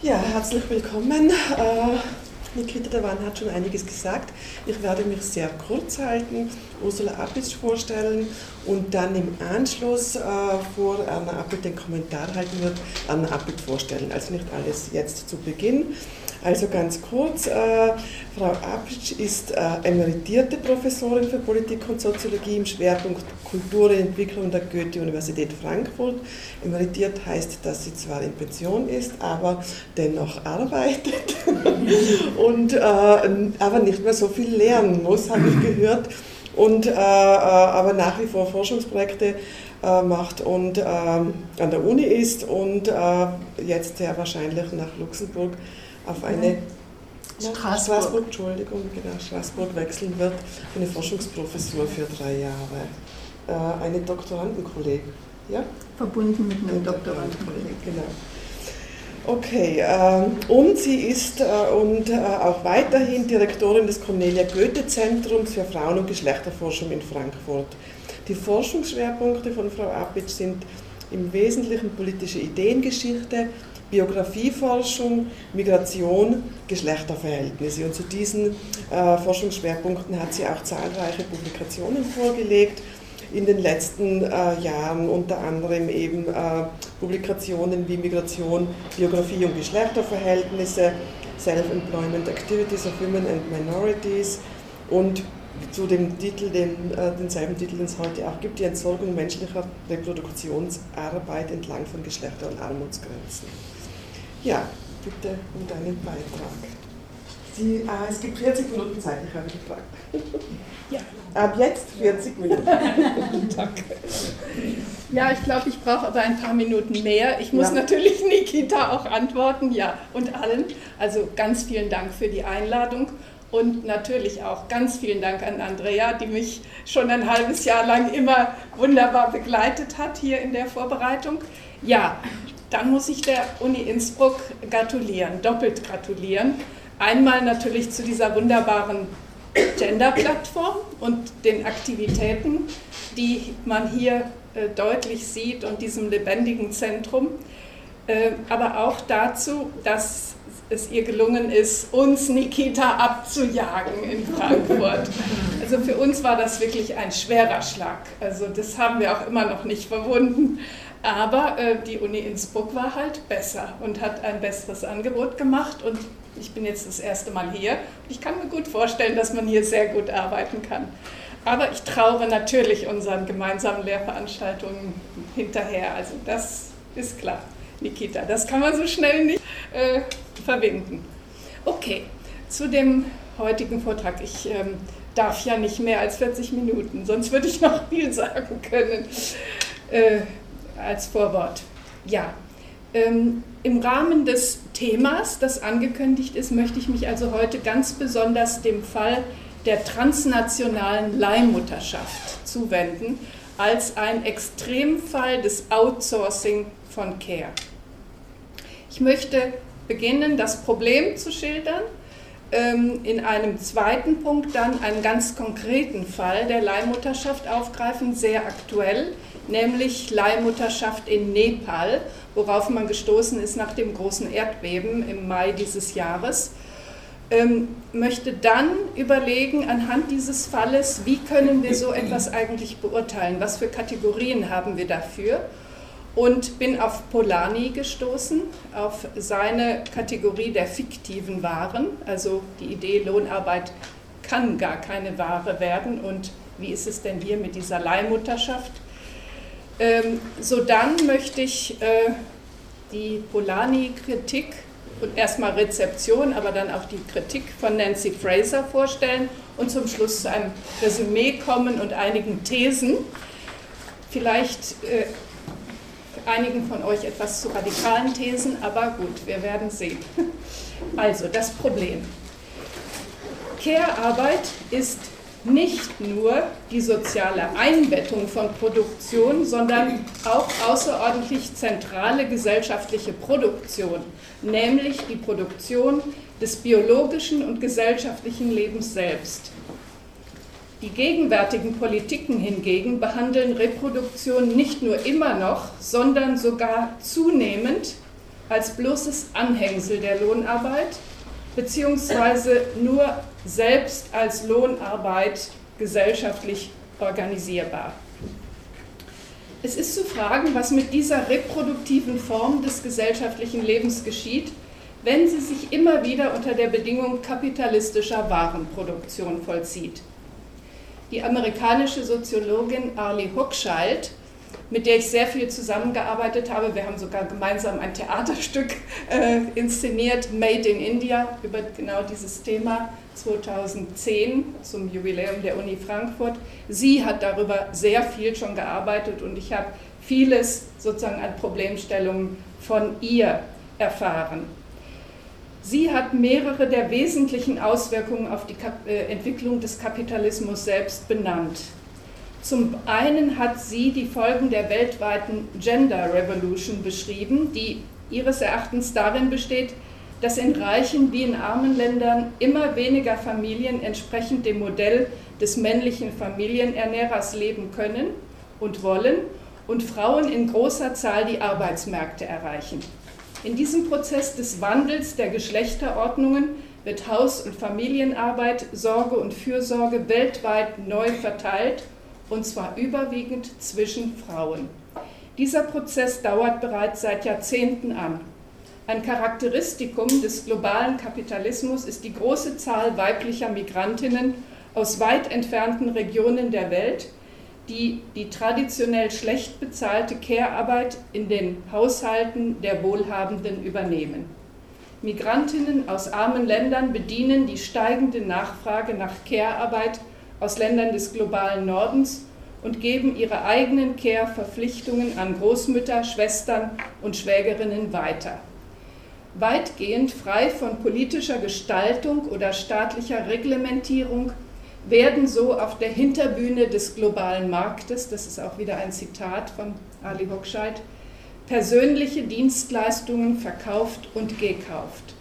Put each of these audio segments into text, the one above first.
Ja, herzlich willkommen. Äh, Nikita Dewan hat schon einiges gesagt. Ich werde mich sehr kurz halten, Ursula Appitsch vorstellen und dann im Anschluss äh, vor Anna Appelt den Kommentar halten wird, Anna Appelt vorstellen. Also nicht alles jetzt zu Beginn. Also ganz kurz, äh, Frau Apitsch ist äh, emeritierte Professorin für Politik und Soziologie im Schwerpunkt Kultur und Entwicklung der Goethe-Universität Frankfurt. Emeritiert heißt, dass sie zwar in Pension ist, aber dennoch arbeitet und äh, aber nicht mehr so viel lernen muss, habe ich gehört, und äh, äh, aber nach wie vor Forschungsprojekte äh, macht und ähm, an der Uni ist und jetzt sehr wahrscheinlich nach Luxemburg auf eine Straßburg. Straßburg, Entschuldigung, genau, Straßburg wechseln wird, eine Forschungsprofessur für drei Jahre. Äh, eine Doktorandenkollegin, ja? Verbunden mit einem Doktorandenkolleg. Genau. Okay, äh, und sie ist äh, und äh, auch weiterhin Direktorin des Cornelia Goethe Zentrums für Frauen- und Geschlechterforschung in Frankfurt. Die Forschungsschwerpunkte von Frau Appitsch sind im Wesentlichen politische Ideengeschichte, Biografieforschung, Migration, Geschlechterverhältnisse. Und zu diesen äh, Forschungsschwerpunkten hat sie auch zahlreiche Publikationen vorgelegt. In den letzten äh, Jahren unter anderem eben äh, Publikationen wie Migration, Biografie und Geschlechterverhältnisse, Self-Employment Activities of Women and Minorities und zu dem Titel, den, äh, denselben Titel, den es heute auch gibt, die Entsorgung menschlicher Reproduktionsarbeit entlang von Geschlechter- und Armutsgrenzen. Ja, bitte um deinen Beitrag. Sie, ah, es gibt 40 Minuten Zeit, ich habe gefragt. Ja. Ab jetzt 40 Minuten. Danke. Ja, ich glaube, ich brauche aber ein paar Minuten mehr. Ich muss ja. natürlich Nikita auch antworten, ja, und allen. Also ganz vielen Dank für die Einladung und natürlich auch ganz vielen Dank an Andrea, die mich schon ein halbes Jahr lang immer wunderbar begleitet hat hier in der Vorbereitung. Ja, dann muss ich der Uni Innsbruck gratulieren, doppelt gratulieren. Einmal natürlich zu dieser wunderbaren Gender-Plattform und den Aktivitäten, die man hier äh, deutlich sieht und diesem lebendigen Zentrum, äh, aber auch dazu, dass es ihr gelungen ist, uns Nikita abzujagen in Frankfurt. Also für uns war das wirklich ein schwerer Schlag. Also das haben wir auch immer noch nicht verwunden. Aber äh, die Uni Innsbruck war halt besser und hat ein besseres Angebot gemacht. Und ich bin jetzt das erste Mal hier. Ich kann mir gut vorstellen, dass man hier sehr gut arbeiten kann. Aber ich traue natürlich unseren gemeinsamen Lehrveranstaltungen hinterher. Also das ist klar, Nikita. Das kann man so schnell nicht äh, verbinden. Okay, zu dem heutigen Vortrag. Ich ähm, darf ja nicht mehr als 40 Minuten, sonst würde ich noch viel sagen können. Äh, als Vorwort. Ja, ähm, im Rahmen des Themas, das angekündigt ist, möchte ich mich also heute ganz besonders dem Fall der transnationalen Leihmutterschaft zuwenden, als ein Extremfall des Outsourcing von Care. Ich möchte beginnen, das Problem zu schildern, ähm, in einem zweiten Punkt dann einen ganz konkreten Fall der Leihmutterschaft aufgreifen, sehr aktuell, nämlich Leihmutterschaft in Nepal, worauf man gestoßen ist nach dem großen Erdbeben im Mai dieses Jahres. Ähm, möchte dann überlegen, anhand dieses Falles, wie können wir so etwas eigentlich beurteilen, was für Kategorien haben wir dafür und bin auf Polanyi gestoßen, auf seine Kategorie der fiktiven Waren, also die Idee, Lohnarbeit kann gar keine Ware werden und wie ist es denn hier mit dieser Leihmutterschaft? Ähm, so dann möchte ich äh, die Polanyi-Kritik und erstmal Rezeption, aber dann auch die Kritik von Nancy Fraser vorstellen und zum Schluss zu einem Resümee kommen und einigen Thesen. Vielleicht äh, einigen von euch etwas zu radikalen Thesen, aber gut, wir werden sehen. Also das Problem. Care-Arbeit ist nicht nur die soziale Einbettung von Produktion, sondern auch außerordentlich zentrale gesellschaftliche Produktion, nämlich die Produktion des biologischen und gesellschaftlichen Lebens selbst. Die gegenwärtigen Politiken hingegen behandeln Reproduktion nicht nur immer noch, sondern sogar zunehmend als bloßes Anhängsel der Lohnarbeit, beziehungsweise nur selbst als Lohnarbeit gesellschaftlich organisierbar. Es ist zu fragen, was mit dieser reproduktiven Form des gesellschaftlichen Lebens geschieht, wenn sie sich immer wieder unter der Bedingung kapitalistischer Warenproduktion vollzieht. Die amerikanische Soziologin Arlie Hochschild mit der ich sehr viel zusammengearbeitet habe. Wir haben sogar gemeinsam ein Theaterstück äh, inszeniert, Made in India, über genau dieses Thema 2010 zum Jubiläum der Uni Frankfurt. Sie hat darüber sehr viel schon gearbeitet und ich habe vieles sozusagen an Problemstellungen von ihr erfahren. Sie hat mehrere der wesentlichen Auswirkungen auf die äh, Entwicklung des Kapitalismus selbst benannt. Zum einen hat sie die Folgen der weltweiten Gender Revolution beschrieben, die ihres Erachtens darin besteht, dass in reichen wie in armen Ländern immer weniger Familien entsprechend dem Modell des männlichen Familienernährers leben können und wollen und Frauen in großer Zahl die Arbeitsmärkte erreichen. In diesem Prozess des Wandels der Geschlechterordnungen wird Haus- und Familienarbeit, Sorge und Fürsorge weltweit neu verteilt und zwar überwiegend zwischen Frauen. Dieser Prozess dauert bereits seit Jahrzehnten an. Ein Charakteristikum des globalen Kapitalismus ist die große Zahl weiblicher Migrantinnen aus weit entfernten Regionen der Welt, die die traditionell schlecht bezahlte Care-Arbeit in den Haushalten der Wohlhabenden übernehmen. Migrantinnen aus armen Ländern bedienen die steigende Nachfrage nach Care-Arbeit aus Ländern des globalen Nordens und geben ihre eigenen Care-Verpflichtungen an Großmütter, Schwestern und Schwägerinnen weiter. Weitgehend frei von politischer Gestaltung oder staatlicher Reglementierung werden so auf der Hinterbühne des globalen Marktes, das ist auch wieder ein Zitat von Ali Hochscheid, persönliche Dienstleistungen verkauft und gekauft.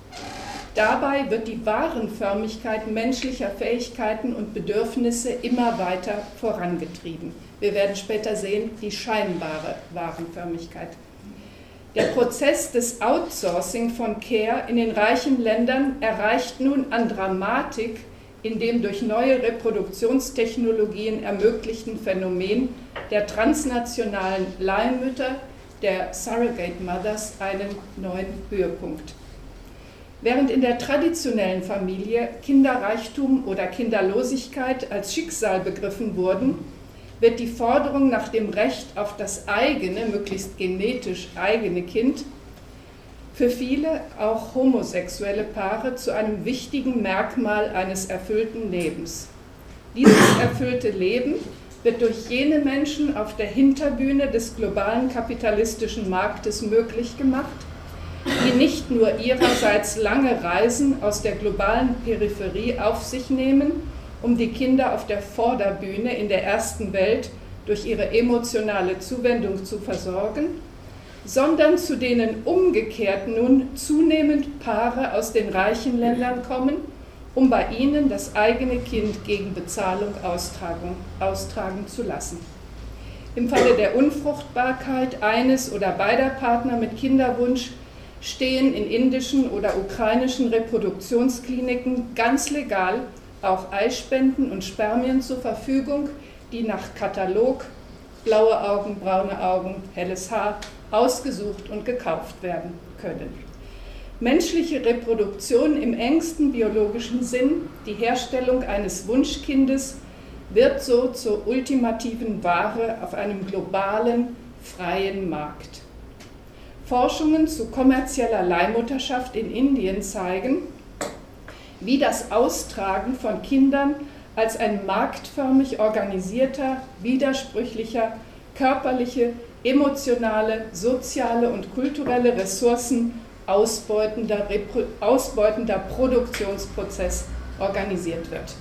Dabei wird die Warenförmigkeit menschlicher Fähigkeiten und Bedürfnisse immer weiter vorangetrieben. Wir werden später sehen, die scheinbare Warenförmigkeit. Der Prozess des Outsourcing von Care in den reichen Ländern erreicht nun an Dramatik in dem durch neue Reproduktionstechnologien ermöglichten Phänomen der transnationalen Leihmütter, der Surrogate Mothers, einen neuen Höhepunkt. Während in der traditionellen Familie Kinderreichtum oder Kinderlosigkeit als Schicksal begriffen wurden, wird die Forderung nach dem Recht auf das eigene, möglichst genetisch eigene Kind für viele, auch homosexuelle Paare, zu einem wichtigen Merkmal eines erfüllten Lebens. Dieses erfüllte Leben wird durch jene Menschen auf der Hinterbühne des globalen kapitalistischen Marktes möglich gemacht, die nicht nur ihrerseits lange Reisen aus der globalen Peripherie auf sich nehmen, um die Kinder auf der Vorderbühne in der ersten Welt durch ihre emotionale Zuwendung zu versorgen, sondern zu denen umgekehrt nun zunehmend Paare aus den reichen Ländern kommen, um bei ihnen das eigene Kind gegen Bezahlung austragen, zu lassen. Im Falle der Unfruchtbarkeit eines oder beider Partner mit Kinderwunsch stehen in indischen oder ukrainischen Reproduktionskliniken ganz legal auch Eispenden und Spermien zur Verfügung, die nach Katalog blaue Augen, braune Augen, helles Haar ausgesucht und gekauft werden können. Menschliche Reproduktion im engsten biologischen Sinn, die Herstellung eines Wunschkindes, wird so zur ultimativen Ware auf einem globalen, freien Markt. Forschungen zu kommerzieller Leihmutterschaft in Indien zeigen, wie das Austragen von Kindern als ein marktförmig organisierter, widersprüchlicher, körperliche, emotionale, soziale und kulturelle Ressourcen ausbeutender, ausbeutender Produktionsprozess organisiert wird.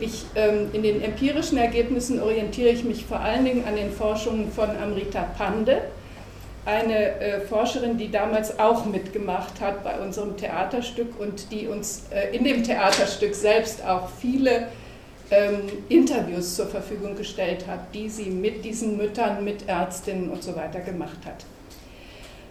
Ich, ähm, in den empirischen Ergebnissen orientiere ich mich vor allen Dingen an den Forschungen von Amrita Pande, eine äh, Forscherin, die damals auch mitgemacht hat bei unserem Theaterstück und die uns äh, in dem Theaterstück selbst auch viele ähm, Interviews zur Verfügung gestellt hat, die sie mit diesen Müttern, mit Ärztinnen und so weiter gemacht hat.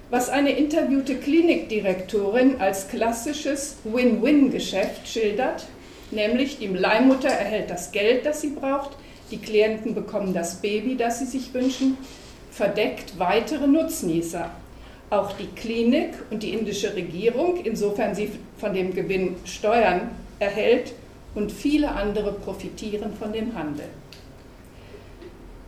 was eine interviewte Klinikdirektorin als klassisches Win-Win-Geschäft schildert, nämlich die Leihmutter erhält das Geld, das sie braucht, die Klienten bekommen das Baby, das sie sich wünschen, verdeckt weitere Nutznießer. Auch die Klinik und die indische Regierung, insofern sie von dem Gewinn Steuern erhält, und viele andere profitieren von dem Handel.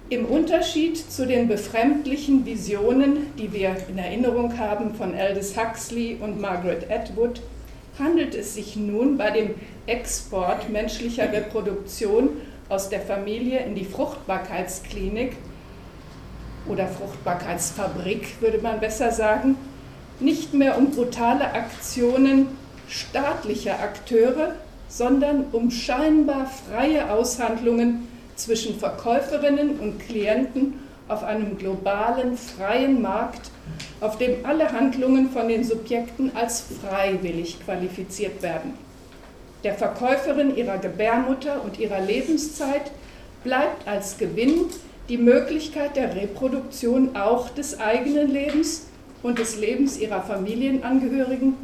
Im Unterschied zu den befremdlichen Visionen, die wir in Erinnerung haben von Aldous Huxley und Margaret Atwood, handelt es sich nun bei dem Export menschlicher Reproduktion aus der Familie in die Fruchtbarkeitsklinik oder Fruchtbarkeitsfabrik, würde man besser sagen, nicht mehr um brutale Aktionen staatlicher Akteure, sondern um scheinbar freie Aushandlungen zwischen Verkäuferinnen und Klienten auf einem globalen, freien Markt, auf dem alle Handlungen von den Subjekten als freiwillig qualifiziert werden. Der Verkäuferin ihrer Gebärmutter und ihrer Lebenszeit bleibt als Gewinn die Möglichkeit der Reproduktion auch des eigenen Lebens und des Lebens ihrer Familienangehörigen,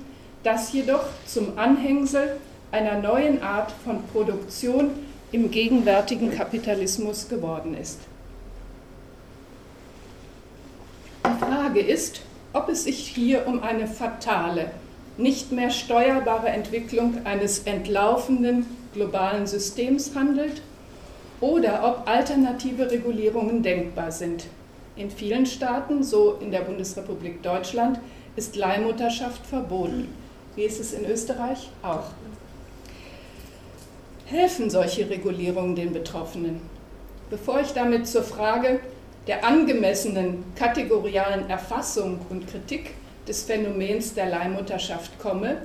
das jedoch zum Anhängsel einer neuen Art von Produktion im gegenwärtigen Kapitalismus geworden ist. Die Frage ist, ob es sich hier um eine fatale, nicht mehr steuerbare Entwicklung eines entlaufenden globalen Systems handelt oder ob alternative Regulierungen denkbar sind. In vielen Staaten, so in der Bundesrepublik Deutschland, ist Leihmutterschaft verboten. Wie ist es in Österreich? Auch. Helfen solche Regulierungen den Betroffenen? Bevor ich damit zur Frage der angemessenen kategorialen Erfassung und Kritik des Phänomens der Leihmutterschaft komme,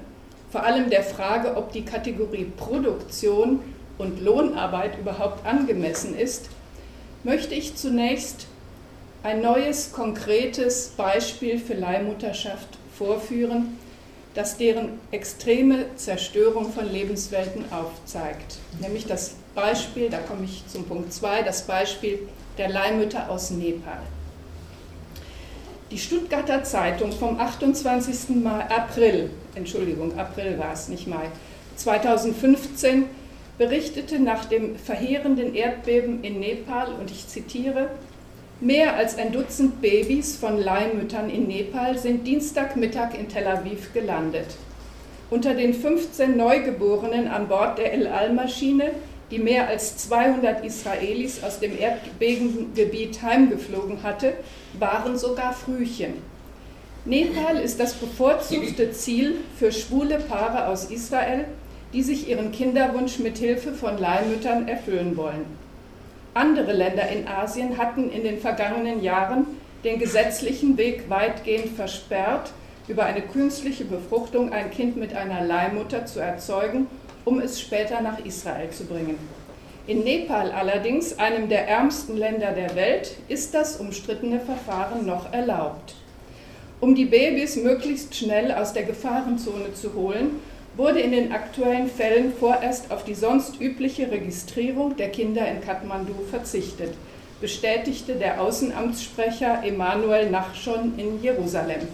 vor allem der Frage, ob die Kategorie Produktion und Lohnarbeit überhaupt angemessen ist, möchte ich zunächst ein neues, konkretes Beispiel für Leihmutterschaft vorführen, das deren extreme Zerstörung von Lebenswelten aufzeigt. Nämlich das Beispiel, da komme ich zum Punkt 2, das Beispiel der Leihmütter aus Nepal. Die Stuttgarter Zeitung vom 28. Mai, April, Entschuldigung, April war es, nicht Mai, 2015 berichtete nach dem verheerenden Erdbeben in Nepal, und ich zitiere, Mehr als ein Dutzend Babys von Leihmüttern in Nepal sind Dienstagmittag in Tel Aviv gelandet. Unter den 15 Neugeborenen an Bord der El Al-Maschine, die mehr als 200 Israelis aus dem Erdbebengebiet heimgeflogen hatte, waren sogar Frühchen. Nepal ist das bevorzugte Ziel für schwule Paare aus Israel, die sich ihren Kinderwunsch mit Hilfe von Leihmüttern erfüllen wollen. Andere Länder in Asien hatten in den vergangenen Jahren den gesetzlichen Weg weitgehend versperrt, über eine künstliche Befruchtung ein Kind mit einer Leihmutter zu erzeugen, um es später nach Israel zu bringen. In Nepal allerdings, einem der ärmsten Länder der Welt, ist das umstrittene Verfahren noch erlaubt. Um die Babys möglichst schnell aus der Gefahrenzone zu holen, wurde in den aktuellen Fällen vorerst auf die sonst übliche Registrierung der Kinder in Kathmandu verzichtet, bestätigte der Außenamtssprecher Emanuel Nachschon in Jerusalem.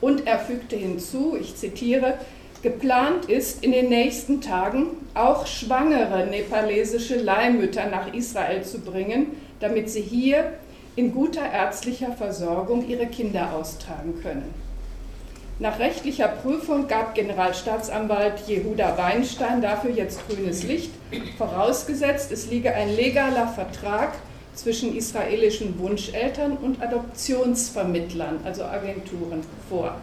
Und er fügte hinzu, ich zitiere, Geplant ist, in den nächsten Tagen auch schwangere nepalesische Leihmütter nach Israel zu bringen, damit sie hier in guter ärztlicher Versorgung ihre Kinder austragen können. Nach rechtlicher Prüfung gab Generalstaatsanwalt Jehuda Weinstein dafür jetzt grünes Licht, vorausgesetzt es liege ein legaler Vertrag zwischen israelischen Wunscheltern und Adoptionsvermittlern, also Agenturen, vor.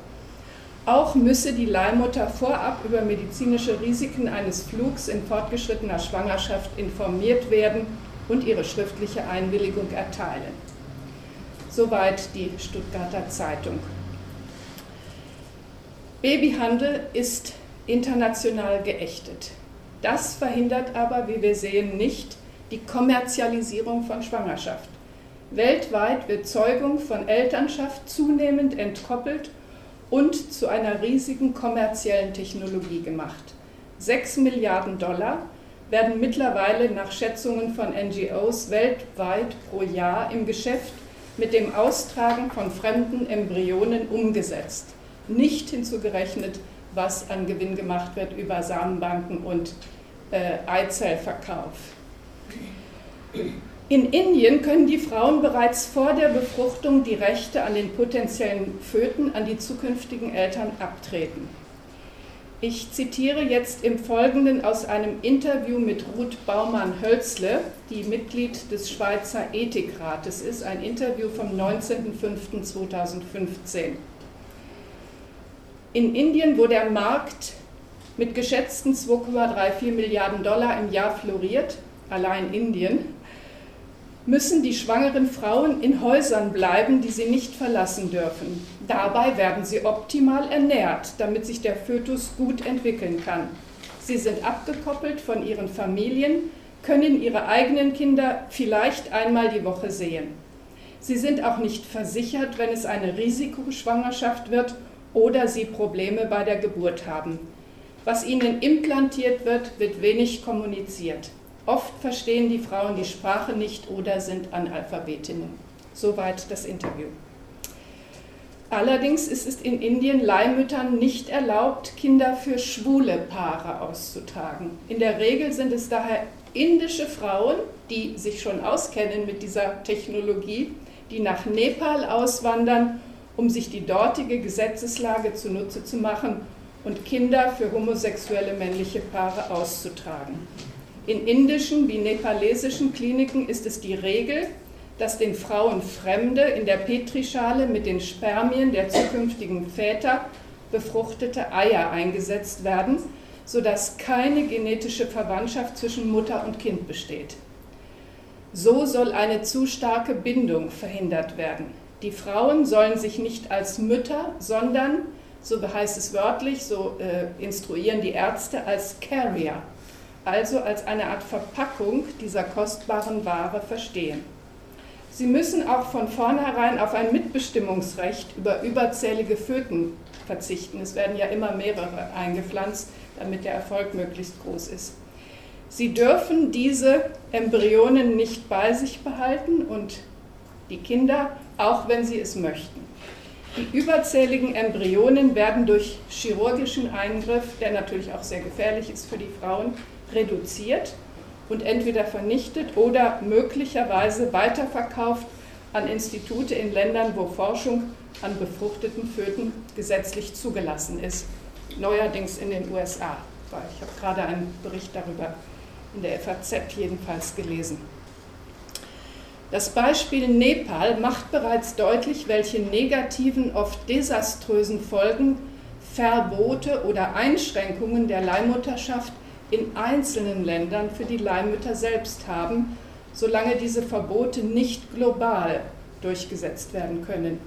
Auch müsse die Leihmutter vorab über medizinische Risiken eines Flugs in fortgeschrittener Schwangerschaft informiert werden und ihre schriftliche Einwilligung erteilen. Soweit die Stuttgarter Zeitung. Babyhandel ist international geächtet. Das verhindert aber, wie wir sehen, nicht die Kommerzialisierung von Schwangerschaft. Weltweit wird Zeugung von Elternschaft zunehmend entkoppelt und zu einer riesigen kommerziellen Technologie gemacht. Sechs Milliarden Dollar werden mittlerweile nach Schätzungen von NGOs weltweit pro Jahr im Geschäft mit dem Austragen von fremden Embryonen umgesetzt, nicht hinzugerechnet, was an Gewinn gemacht wird über Samenbanken und äh, Eizellverkauf. In Indien können die Frauen bereits vor der Befruchtung die Rechte an den potenziellen Föten an die zukünftigen Eltern abtreten. Ich zitiere jetzt im Folgenden aus einem Interview mit Ruth Baumann-Hölzle, die Mitglied des Schweizer Ethikrates ist, ein Interview vom 19.05.2015. In Indien, wo der Markt mit geschätzten 2,34 Milliarden Dollar im Jahr floriert, allein Indien, müssen die schwangeren Frauen in Häusern bleiben, die sie nicht verlassen dürfen. Dabei werden sie optimal ernährt, damit sich der Fötus gut entwickeln kann. Sie sind abgekoppelt von ihren Familien, können ihre eigenen Kinder vielleicht einmal die Woche sehen. Sie sind auch nicht versichert, wenn es eine Risikoschwangerschaft wird oder sie Probleme bei der Geburt haben. Was ihnen implantiert wird, wird wenig kommuniziert. Oft verstehen die Frauen die Sprache nicht oder sind Analphabetinnen. Soweit das Interview. Allerdings ist es in Indien Leihmüttern nicht erlaubt, Kinder für schwule Paare auszutragen. In der Regel sind es daher indische Frauen, die sich schon auskennen mit dieser Technologie, die nach Nepal auswandern, um sich die dortige Gesetzeslage zunutze zu machen und Kinder für homosexuelle männliche Paare auszutragen. In indischen wie nepalesischen Kliniken ist es die Regel, dass den Frauen Fremde in der Petrischale mit den Spermien der zukünftigen Väter befruchtete Eier eingesetzt werden, sodass keine genetische Verwandtschaft zwischen Mutter und Kind besteht. So soll eine zu starke Bindung verhindert werden. Die Frauen sollen sich nicht als Mütter, sondern, so heißt es wörtlich, so äh, instruieren die Ärzte, als Carrier also als eine Art Verpackung dieser kostbaren Ware verstehen. Sie müssen auch von vornherein auf ein Mitbestimmungsrecht über überzählige Föten verzichten. Es werden ja immer mehrere eingepflanzt, damit der Erfolg möglichst groß ist. Sie dürfen diese Embryonen nicht bei sich behalten und die Kinder, auch wenn sie es möchten. Die überzähligen Embryonen werden durch chirurgischen Eingriff, der natürlich auch sehr gefährlich ist für die Frauen, reduziert und entweder vernichtet oder möglicherweise weiterverkauft an Institute in Ländern, wo Forschung an befruchteten Föten gesetzlich zugelassen ist. Neuerdings in den USA. Ich habe gerade einen Bericht darüber in der FAZ jedenfalls gelesen. Das Beispiel Nepal macht bereits deutlich, welche negativen, oft desaströsen Folgen Verbote oder Einschränkungen der Leihmutterschaft in einzelnen Ländern für die Leihmütter selbst haben, solange diese Verbote nicht global durchgesetzt werden können.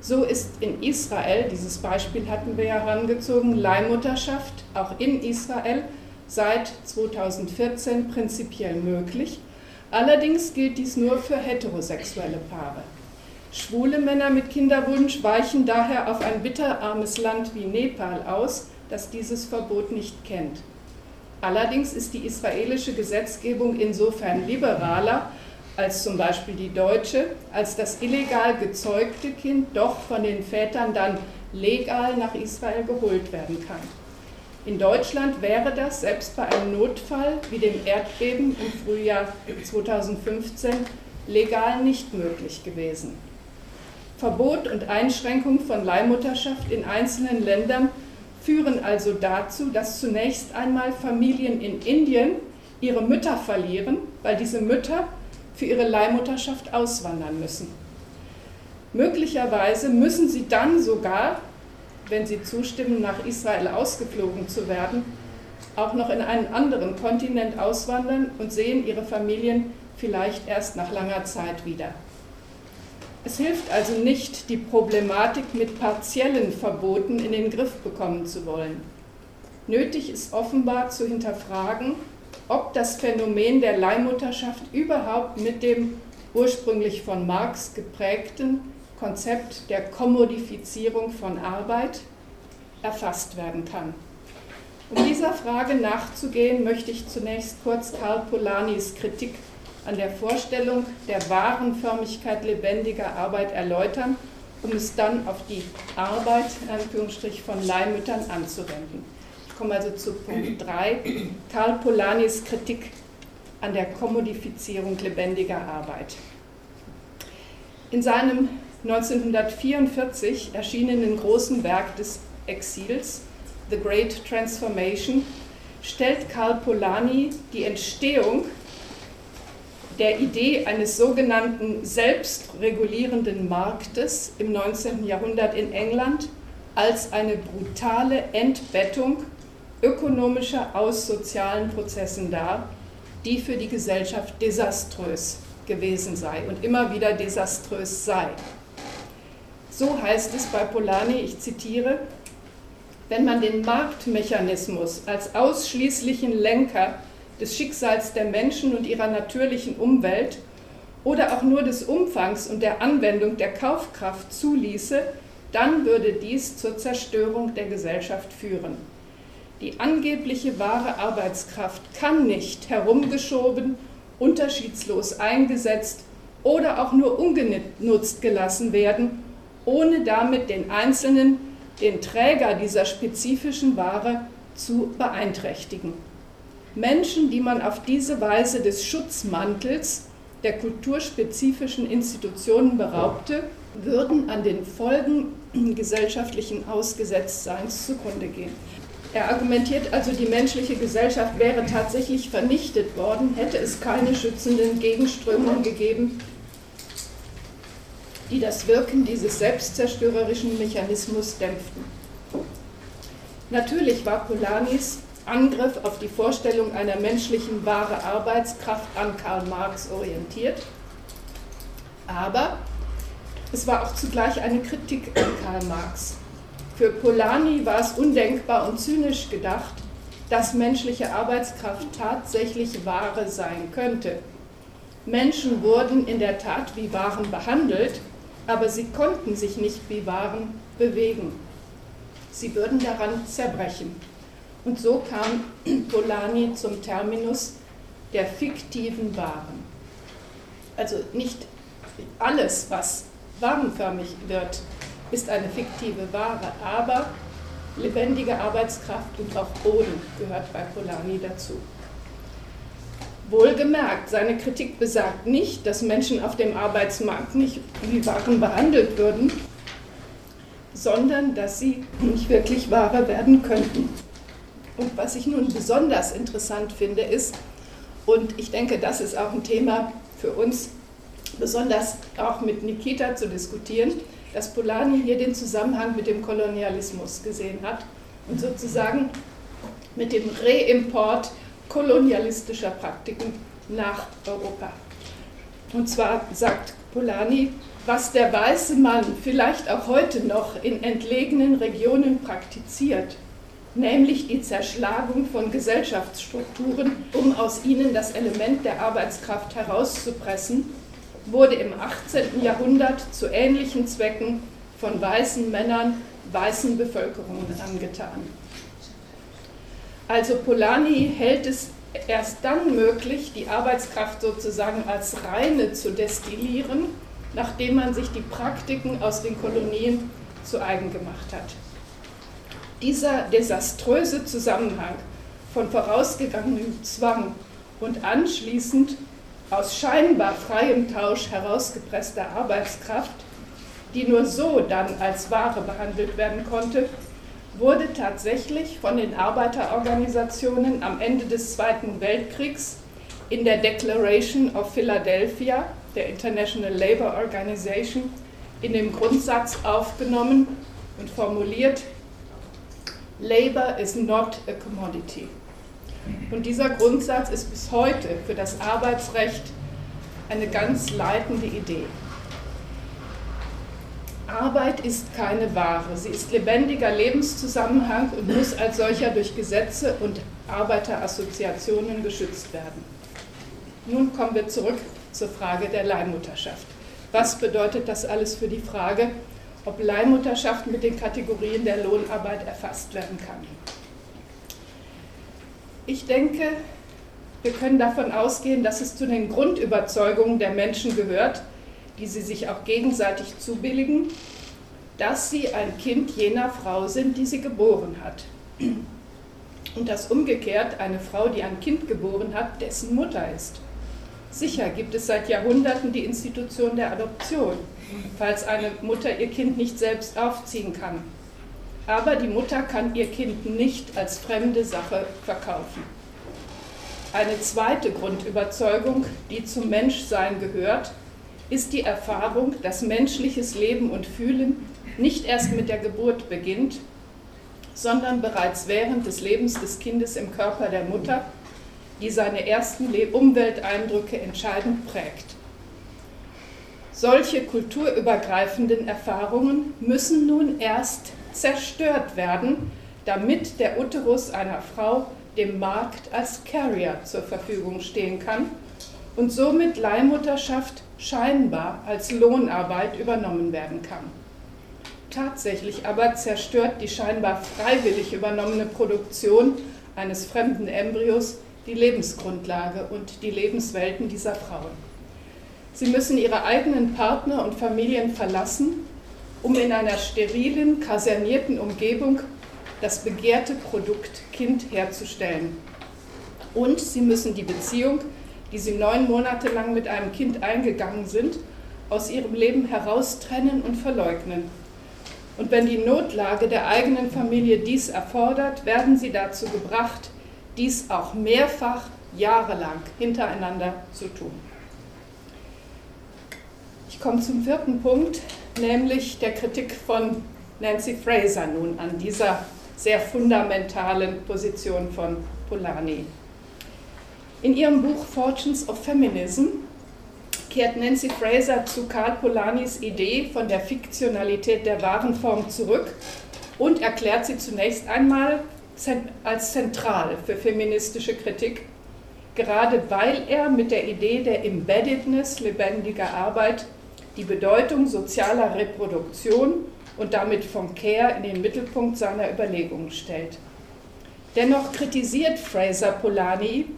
So ist in Israel, dieses Beispiel hatten wir ja herangezogen, Leihmutterschaft auch in Israel seit 2014 prinzipiell möglich. Allerdings gilt dies nur für heterosexuelle Paare. Schwule Männer mit Kinderwunsch weichen daher auf ein bitterarmes Land wie Nepal aus, das dieses Verbot nicht kennt. Allerdings ist die israelische Gesetzgebung insofern liberaler als zum Beispiel die deutsche, als das illegal gezeugte Kind doch von den Vätern dann legal nach Israel geholt werden kann. In Deutschland wäre das selbst bei einem Notfall wie dem Erdbeben im Frühjahr 2015 legal nicht möglich gewesen. Verbot und Einschränkung von Leihmutterschaft in einzelnen Ländern führen also dazu, dass zunächst einmal Familien in Indien ihre Mütter verlieren, weil diese Mütter für ihre Leihmutterschaft auswandern müssen. Möglicherweise müssen sie dann sogar, wenn sie zustimmen, nach Israel ausgeflogen zu werden, auch noch in einen anderen Kontinent auswandern und sehen ihre Familien vielleicht erst nach langer Zeit wieder. Es hilft also nicht, die Problematik mit partiellen Verboten in den Griff bekommen zu wollen. Nötig ist offenbar zu hinterfragen, ob das Phänomen der Leihmutterschaft überhaupt mit dem ursprünglich von Marx geprägten Konzept der Kommodifizierung von Arbeit erfasst werden kann. Um dieser Frage nachzugehen, möchte ich zunächst kurz Karl Polanis Kritik an der Vorstellung der wahren Förmigkeit lebendiger Arbeit erläutern, um es dann auf die Arbeit von Leihmüttern anzuwenden. Ich komme also zu Punkt 3, Karl Polanis Kritik an der Kommodifizierung lebendiger Arbeit. In seinem 1944 erschienenen großen Werk des Exils, The Great Transformation, stellt Karl Polanyi die Entstehung der Idee eines sogenannten selbstregulierenden Marktes im 19. Jahrhundert in England als eine brutale Entbettung ökonomischer aus sozialen Prozessen dar, die für die Gesellschaft desaströs gewesen sei und immer wieder desaströs sei. So heißt es bei Polanyi, ich zitiere, wenn man den Marktmechanismus als ausschließlichen Lenker des Schicksals der Menschen und ihrer natürlichen Umwelt oder auch nur des Umfangs und der Anwendung der Kaufkraft zuließe, dann würde dies zur Zerstörung der Gesellschaft führen. Die angebliche wahre Arbeitskraft kann nicht herumgeschoben, unterschiedslos eingesetzt oder auch nur ungenutzt gelassen werden, ohne damit den Einzelnen, den Träger dieser spezifischen Ware, zu beeinträchtigen. Menschen, die man auf diese Weise des Schutzmantels der kulturspezifischen Institutionen beraubte, würden an den Folgen gesellschaftlichen Ausgesetztseins zugrunde gehen. Er argumentiert also, die menschliche Gesellschaft wäre tatsächlich vernichtet worden, hätte es keine schützenden Gegenströmungen gegeben, die das Wirken dieses selbstzerstörerischen Mechanismus dämpften. Natürlich war Polanis Angriff auf die Vorstellung einer menschlichen wahre Arbeitskraft an Karl Marx orientiert, aber es war auch zugleich eine Kritik an Karl Marx. Für Polanyi war es undenkbar und zynisch gedacht, dass menschliche Arbeitskraft tatsächlich Ware sein könnte. Menschen wurden in der Tat wie Waren behandelt, aber sie konnten sich nicht wie Waren bewegen. Sie würden daran zerbrechen. Und so kam Polanyi zum Terminus der fiktiven Waren. Also nicht alles, was warenförmig wird, ist eine fiktive Ware, aber lebendige Arbeitskraft und auch Boden gehört bei Polanyi dazu. Wohlgemerkt, seine Kritik besagt nicht, dass Menschen auf dem Arbeitsmarkt nicht wie Waren behandelt würden, sondern dass sie nicht wirklich Ware werden könnten. Und was ich nun besonders interessant finde, ist, und ich denke, das ist auch ein Thema für uns, besonders auch mit Nikita zu diskutieren, dass Polanyi hier den Zusammenhang mit dem Kolonialismus gesehen hat und sozusagen mit dem Reimport kolonialistischer Praktiken nach Europa. Und zwar sagt Polanyi, was der weiße Mann vielleicht auch heute noch in entlegenen Regionen praktiziert, nämlich die Zerschlagung von Gesellschaftsstrukturen, um aus ihnen das Element der Arbeitskraft herauszupressen, wurde im 18. Jahrhundert zu ähnlichen Zwecken von weißen Männern weißen Bevölkerungen angetan. Also Polanyi hält es erst dann möglich, die Arbeitskraft sozusagen als reine zu destillieren, nachdem man sich die Praktiken aus den Kolonien zu eigen gemacht hat. Dieser desaströse Zusammenhang von vorausgegangenem Zwang und anschließend aus scheinbar freiem Tausch herausgepresster Arbeitskraft, die nur so dann als Ware behandelt werden konnte, wurde tatsächlich von den Arbeiterorganisationen am Ende des Zweiten Weltkriegs in der Declaration of Philadelphia, der International Labour Organization, in dem Grundsatz aufgenommen und formuliert, Labor is not a commodity. Und dieser Grundsatz ist bis heute für das Arbeitsrecht eine ganz leitende Idee. Arbeit ist keine Ware, sie ist lebendiger Lebenszusammenhang und muss als solcher durch Gesetze und Arbeiterassoziationen geschützt werden. Nun kommen wir zurück zur Frage der Leihmutterschaft. Was bedeutet das alles für die Frage, ob Leihmutterschaft mit den Kategorien der Lohnarbeit erfasst werden kann? Ich denke, wir können davon ausgehen, dass es zu den Grundüberzeugungen der Menschen gehört, die sie sich auch gegenseitig zubilligen, dass sie ein Kind jener Frau sind, die sie geboren hat. Und dass umgekehrt eine Frau, die ein Kind geboren hat, dessen Mutter ist. Sicher gibt es seit Jahrhunderten die Institution der Adoption, falls eine Mutter ihr Kind nicht selbst aufziehen kann. Aber die Mutter kann ihr Kind nicht als fremde Sache verkaufen. Eine zweite Grundüberzeugung, die zum Menschsein gehört, ist die Erfahrung, dass menschliches Leben und Fühlen nicht erst mit der Geburt beginnt, sondern bereits während des Lebens des Kindes im Körper der Mutter, die seine ersten Umwelteindrücke entscheidend prägt. Solche kulturübergreifenden Erfahrungen müssen nun erst zerstört werden, damit der Uterus einer Frau dem Markt als Carrier zur Verfügung stehen kann und somit Leihmutterschaft scheinbar als Lohnarbeit übernommen werden kann. Tatsächlich aber zerstört die scheinbar freiwillig übernommene Produktion eines fremden Embryos die Lebensgrundlage und die Lebenswelten dieser Frauen. Sie müssen ihre eigenen Partner und Familien verlassen, um in einer sterilen, kasernierten Umgebung das begehrte Produkt Kind herzustellen. Und sie müssen die Beziehung, die sie neun Monate lang mit einem Kind eingegangen sind, aus ihrem Leben heraustrennen und verleugnen. Und wenn die Notlage der eigenen Familie dies erfordert, werden sie dazu gebracht, dies auch mehrfach jahrelang hintereinander zu tun. Ich komme zum vierten Punkt, nämlich der Kritik von Nancy Fraser nun an dieser sehr fundamentalen Position von Polanyi. In ihrem Buch Fortunes of Feminism kehrt Nancy Fraser zu Karl Polanys Idee von der Fiktionalität der wahren Form zurück und erklärt sie zunächst einmal als zentral für feministische Kritik, gerade weil er mit der Idee der Embeddedness lebendiger Arbeit die Bedeutung sozialer Reproduktion und damit von Care in den Mittelpunkt seiner Überlegungen stellt. Dennoch kritisiert Fraser Polanyi,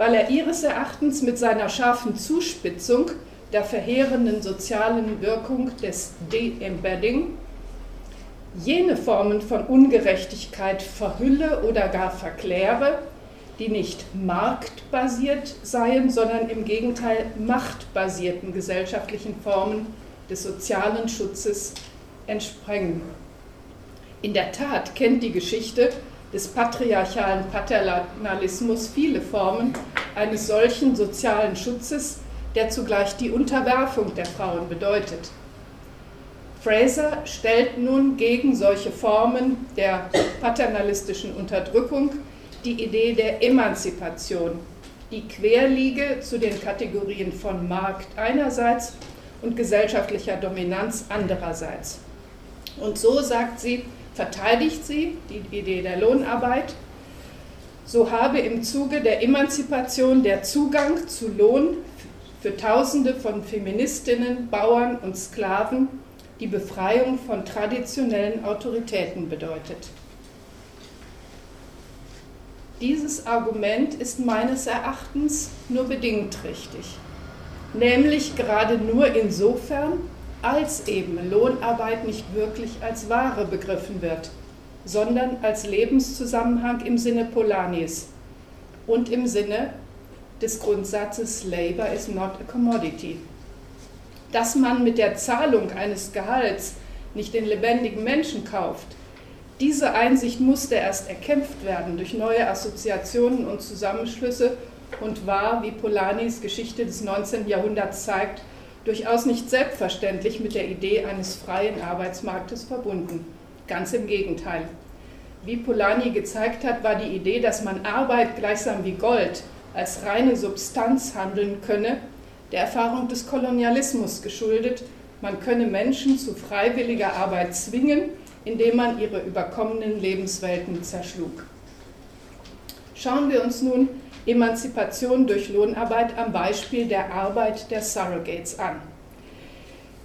weil er ihres Erachtens mit seiner scharfen Zuspitzung der verheerenden sozialen Wirkung des De-Embedding jene Formen von Ungerechtigkeit verhülle oder gar verkläre, die nicht marktbasiert seien, sondern im Gegenteil machtbasierten gesellschaftlichen Formen des sozialen Schutzes entsprengen. In der Tat kennt die Geschichte des patriarchalen Paternalismus viele Formen eines solchen sozialen Schutzes, der zugleich die Unterwerfung der Frauen bedeutet. Fraser stellt nun gegen solche Formen der paternalistischen Unterdrückung die Idee der Emanzipation, die quer liege zu den Kategorien von Markt einerseits und gesellschaftlicher Dominanz andererseits. Und so, sagt sie, verteidigt sie die Idee der Lohnarbeit. So habe im Zuge der Emanzipation der Zugang zu Lohn für Tausende von Feministinnen, Bauern und Sklaven die Befreiung von traditionellen Autoritäten bedeutet. Dieses Argument ist meines Erachtens nur bedingt richtig, nämlich gerade nur insofern, als eben Lohnarbeit nicht wirklich als Ware begriffen wird, sondern als Lebenszusammenhang im Sinne Polanis und im Sinne des Grundsatzes Labor is not a commodity. Dass man mit der Zahlung eines Gehalts nicht den lebendigen Menschen kauft, diese Einsicht musste erst erkämpft werden durch neue Assoziationen und Zusammenschlüsse und war, wie Polanis Geschichte des 19. Jahrhunderts zeigt, durchaus nicht selbstverständlich mit der Idee eines freien Arbeitsmarktes verbunden. Ganz im Gegenteil. Wie Polanyi gezeigt hat, war die Idee, dass man Arbeit gleichsam wie Gold als reine Substanz handeln könne, der Erfahrung des Kolonialismus geschuldet, man könne Menschen zu freiwilliger Arbeit zwingen, indem man ihre überkommenen Lebenswelten zerschlug. Schauen wir uns nun Emanzipation durch Lohnarbeit am Beispiel der Arbeit der Surrogates an.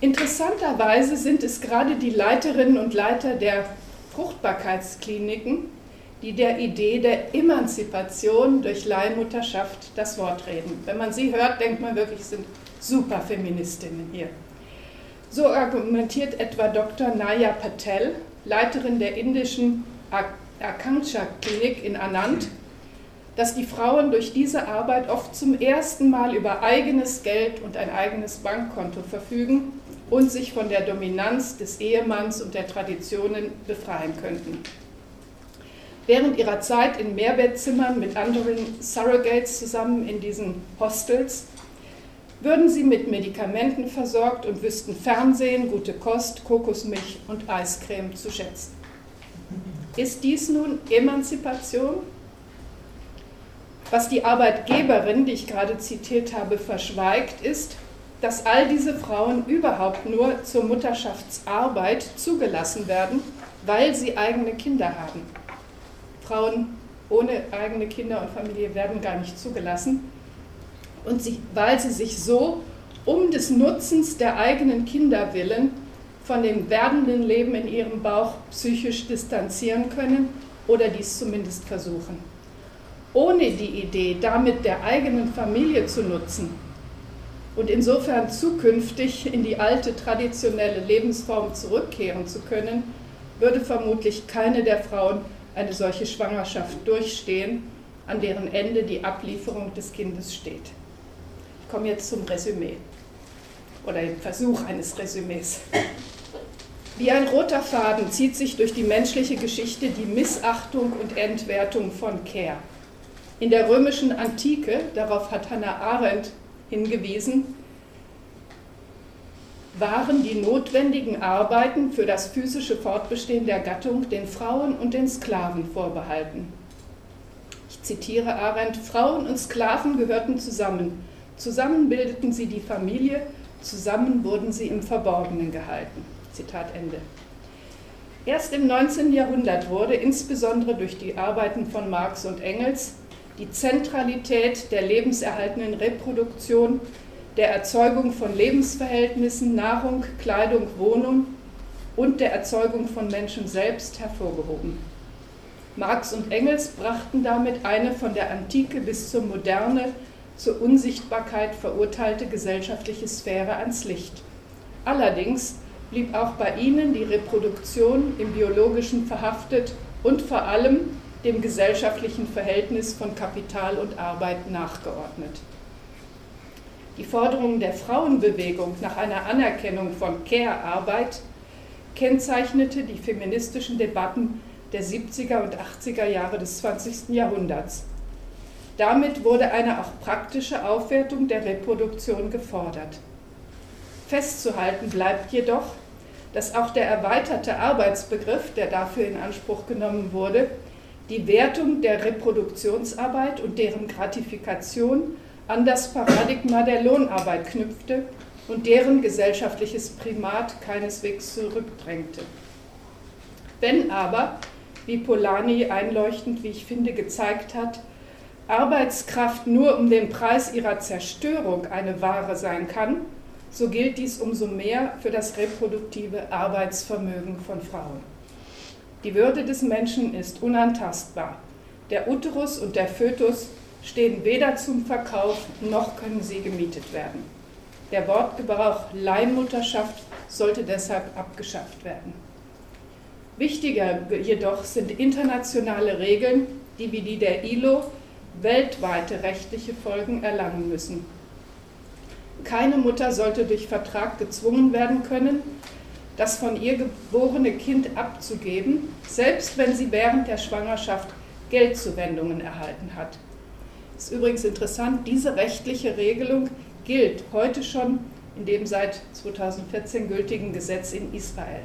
Interessanterweise sind es gerade die Leiterinnen und Leiter der Fruchtbarkeitskliniken, die der Idee der Emanzipation durch Leihmutterschaft das Wort reden. Wenn man sie hört, denkt man wirklich, sind super Feministinnen hier. So argumentiert etwa Dr. Naya Patel, Leiterin der indischen Akanksha Klinik in Anand, dass die Frauen durch diese Arbeit oft zum ersten Mal über eigenes Geld und ein eigenes Bankkonto verfügen und sich von der Dominanz des Ehemanns und der Traditionen befreien könnten. Während ihrer Zeit in Mehrbettzimmern mit anderen Surrogates zusammen in diesen Hostels würden sie mit Medikamenten versorgt und wüssten Fernsehen, gute Kost, Kokosmilch und Eiscreme zu schätzen. Ist dies nun Emanzipation? Was die Arbeitgeberin, die ich gerade zitiert habe, verschweigt, ist, dass all diese Frauen überhaupt nur zur Mutterschaftsarbeit zugelassen werden, weil sie eigene Kinder haben. Frauen ohne eigene Kinder und Familie werden gar nicht zugelassen. Und sie, weil sie sich so um des Nutzens der eigenen Kinder willen von dem werdenden Leben in ihrem Bauch psychisch distanzieren können oder dies zumindest versuchen. Ohne die Idee, damit der eigenen Familie zu nutzen und insofern zukünftig in die alte traditionelle Lebensform zurückkehren zu können, würde vermutlich keine der Frauen eine solche Schwangerschaft durchstehen, an deren Ende die Ablieferung des Kindes steht. Ich komme jetzt zum Resümee oder dem Versuch eines Resümees. Wie ein roter Faden zieht sich durch die menschliche Geschichte die Missachtung und Entwertung von Care. In der römischen Antike, darauf hat Hannah Arendt hingewiesen, waren die notwendigen Arbeiten für das physische Fortbestehen der Gattung den Frauen und den Sklaven vorbehalten. Ich zitiere Arendt, Frauen und Sklaven gehörten zusammen. Zusammen bildeten sie die Familie, zusammen wurden sie im Verborgenen gehalten. Zitat Ende. Erst im 19. Jahrhundert wurde insbesondere durch die Arbeiten von Marx und Engels die Zentralität der lebenserhaltenden Reproduktion der Erzeugung von Lebensverhältnissen, Nahrung, Kleidung, Wohnung und der Erzeugung von Menschen selbst hervorgehoben. Marx und Engels brachten damit eine von der Antike bis zur Moderne zur Unsichtbarkeit verurteilte gesellschaftliche Sphäre ans Licht. Allerdings blieb auch bei ihnen die Reproduktion im biologischen verhaftet und vor allem dem gesellschaftlichen Verhältnis von Kapital und Arbeit nachgeordnet. Die Forderung der Frauenbewegung nach einer Anerkennung von Care-Arbeit kennzeichnete die feministischen Debatten der 70er und 80er Jahre des 20. Jahrhunderts. Damit wurde eine auch praktische Aufwertung der Reproduktion gefordert. Festzuhalten bleibt jedoch, dass auch der erweiterte Arbeitsbegriff, der dafür in Anspruch genommen wurde, die Wertung der Reproduktionsarbeit und deren Gratifikation an das Paradigma der Lohnarbeit knüpfte und deren gesellschaftliches Primat keineswegs zurückdrängte. Wenn aber, wie Polanyi einleuchtend, wie ich finde, gezeigt hat, Arbeitskraft nur um den Preis ihrer Zerstörung eine Ware sein kann, so gilt dies umso mehr für das reproduktive Arbeitsvermögen von Frauen. Die Würde des Menschen ist unantastbar. Der Uterus und der Fötus stehen weder zum Verkauf noch können sie gemietet werden. Der Wortgebrauch Leihmutterschaft sollte deshalb abgeschafft werden. Wichtiger jedoch sind internationale Regeln, die wie die der ILO weltweite rechtliche Folgen erlangen müssen. Keine Mutter sollte durch Vertrag gezwungen werden können, das von ihr geborene Kind abzugeben, selbst wenn sie während der Schwangerschaft Geldzuwendungen erhalten hat. Ist übrigens interessant, diese rechtliche Regelung gilt heute schon in dem seit 2014 gültigen Gesetz in Israel.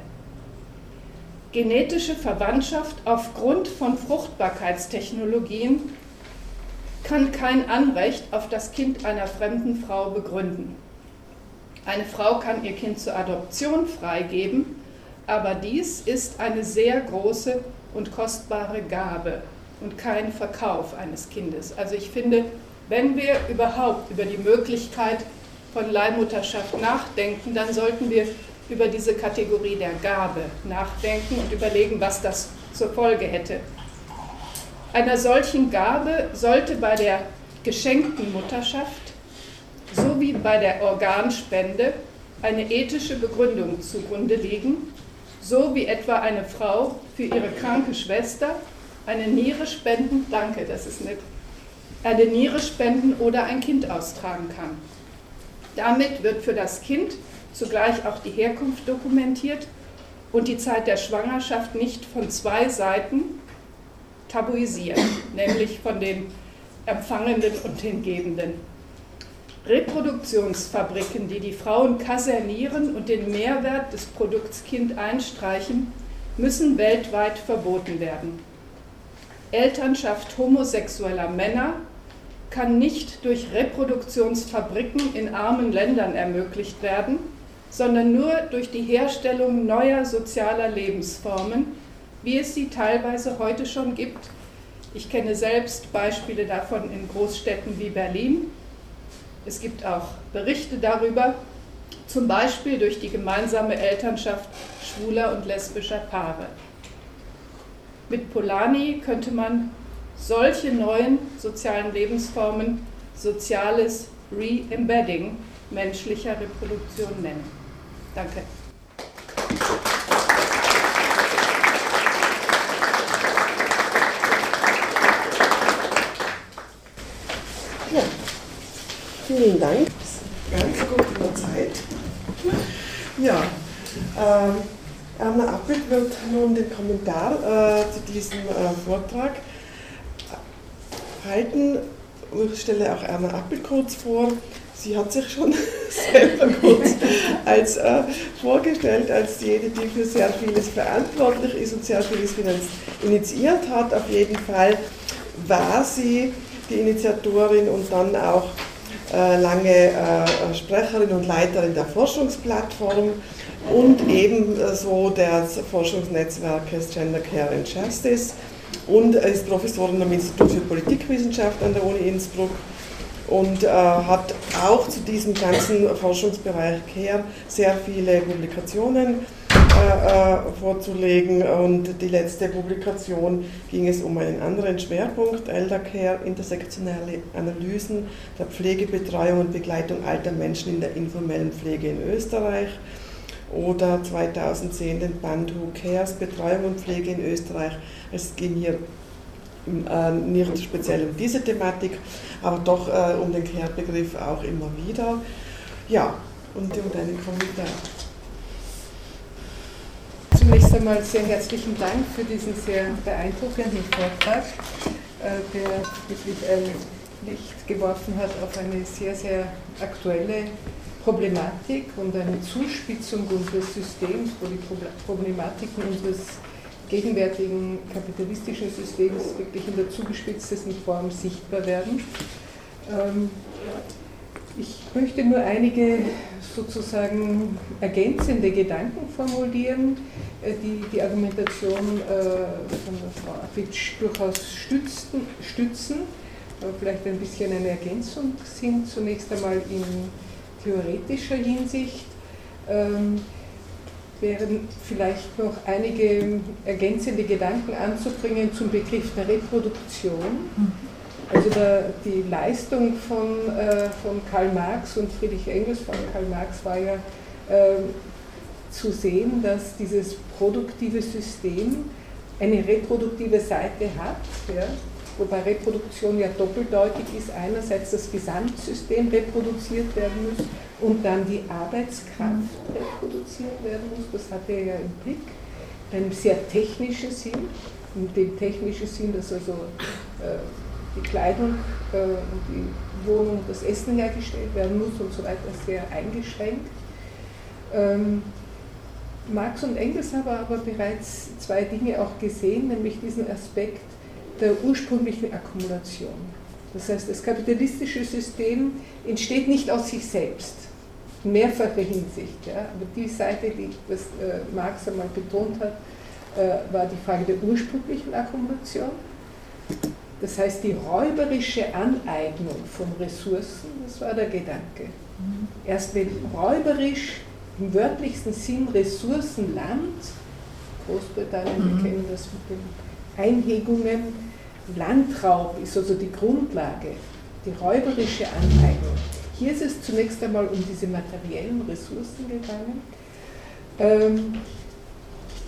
Genetische Verwandtschaft aufgrund von Fruchtbarkeitstechnologien kann kein Anrecht auf das Kind einer fremden Frau begründen. Eine Frau kann ihr Kind zur Adoption freigeben, aber dies ist eine sehr große und kostbare Gabe und kein Verkauf eines Kindes. Also ich finde, wenn wir überhaupt über die Möglichkeit von Leihmutterschaft nachdenken, dann sollten wir über diese Kategorie der Gabe nachdenken und überlegen, was das zur Folge hätte. Einer solchen Gabe sollte bei der geschenkten Mutterschaft sowie bei der Organspende eine ethische Begründung zugrunde liegen, so wie etwa eine Frau für ihre kranke Schwester eine Niere spenden, danke, das ist nett, eine Niere spenden oder ein Kind austragen kann. Damit wird für das Kind zugleich auch die Herkunft dokumentiert und die Zeit der Schwangerschaft nicht von zwei Seiten tabuisiert, nämlich von den Empfangenden und den Gebenden. Reproduktionsfabriken, die die Frauen kasernieren und den Mehrwert des Produkts Kind einstreichen, müssen weltweit verboten werden. Elternschaft homosexueller Männer kann nicht durch Reproduktionsfabriken in armen Ländern ermöglicht werden, sondern nur durch die Herstellung neuer sozialer Lebensformen, wie es sie teilweise heute schon gibt. Ich kenne selbst Beispiele davon in Großstädten wie Berlin. Es gibt auch Berichte darüber, zum Beispiel durch die gemeinsame Elternschaft schwuler und lesbischer Paare. Mit Polanyi könnte man solche neuen sozialen Lebensformen soziales Re-Embedding menschlicher Reproduktion nennen. Danke. Ja, vielen Dank. Ganz gut in der Zeit. Ja, ähm, Erna Appelt wird nun den Kommentar äh, zu diesem äh, Vortrag halten. Ich stelle auch Erna Appelt kurz vor. Sie hat sich schon selber kurz als äh, vorgestellt, als jede, die für sehr vieles verantwortlich ist und sehr vieles initiiert hat. Auf jeden Fall war sie die Initiatorin und dann auch lange äh, Sprecherin und Leiterin der Forschungsplattform und ebenso des Forschungsnetzwerkes Gender Care and Justice und ist Professorin am Institut für Politikwissenschaft an der Uni Innsbruck und äh, hat auch zu diesem ganzen Forschungsbereich Care sehr viele Publikationen äh, vorzulegen und die letzte Publikation ging es um einen anderen Schwerpunkt, Elder Care, intersektionelle Analysen der Pflegebetreuung und Begleitung alter Menschen in der informellen Pflege in Österreich oder 2010 den Band Who Cares, Betreuung und Pflege in Österreich. Es ging hier äh, nicht speziell um diese Thematik, aber doch äh, um den Care-Begriff auch immer wieder. Ja, und um deinen Kommentar. Zunächst einmal sehr herzlichen Dank für diesen sehr beeindruckenden Vortrag, äh, der wirklich ein Licht geworfen hat auf eine sehr, sehr aktuelle Problematik und eine Zuspitzung unseres Systems, wo die Problematiken unseres gegenwärtigen kapitalistischen Systems wirklich in der zugespitztesten Form sichtbar werden. Ähm, ich möchte nur einige sozusagen ergänzende Gedanken formulieren, äh, die die Argumentation äh, von Frau Afitsch durchaus stützen, stützen, aber vielleicht ein bisschen eine Ergänzung sind. Zunächst einmal in theoretischer Hinsicht ähm, wären vielleicht noch einige ergänzende Gedanken anzubringen zum Begriff der Reproduktion. Also der, die Leistung von, äh, von Karl Marx und Friedrich Engels, von Karl Marx war ja äh, zu sehen, dass dieses produktive System eine reproduktive Seite hat. Ja? wobei Reproduktion ja doppeldeutig ist. Einerseits das Gesamtsystem reproduziert werden muss und dann die Arbeitskraft reproduziert werden muss. Das hat er ja im Blick. In einem sehr technischen Sinn, in dem technischen Sinn, dass also äh, die Kleidung äh, und die Wohnung und das Essen hergestellt werden muss und so weiter, sehr eingeschränkt. Ähm, Marx und Engels haben aber bereits zwei Dinge auch gesehen, nämlich diesen Aspekt der ursprünglichen Akkumulation. Das heißt, das kapitalistische System entsteht nicht aus sich selbst, in mehrfacher Hinsicht. Ja. Aber die Seite, die was, äh, Marx einmal betont hat, äh, war die Frage der ursprünglichen Akkumulation. Das heißt, die räuberische Aneignung von Ressourcen, das war der Gedanke. Erst wenn räuberisch im wörtlichsten Sinn Ressourcenland, Großbritannien, wir mhm. kennen das mit den Einhegungen, Landraub ist also die Grundlage, die räuberische Aneignung. Hier ist es zunächst einmal um diese materiellen Ressourcen gegangen. Ähm,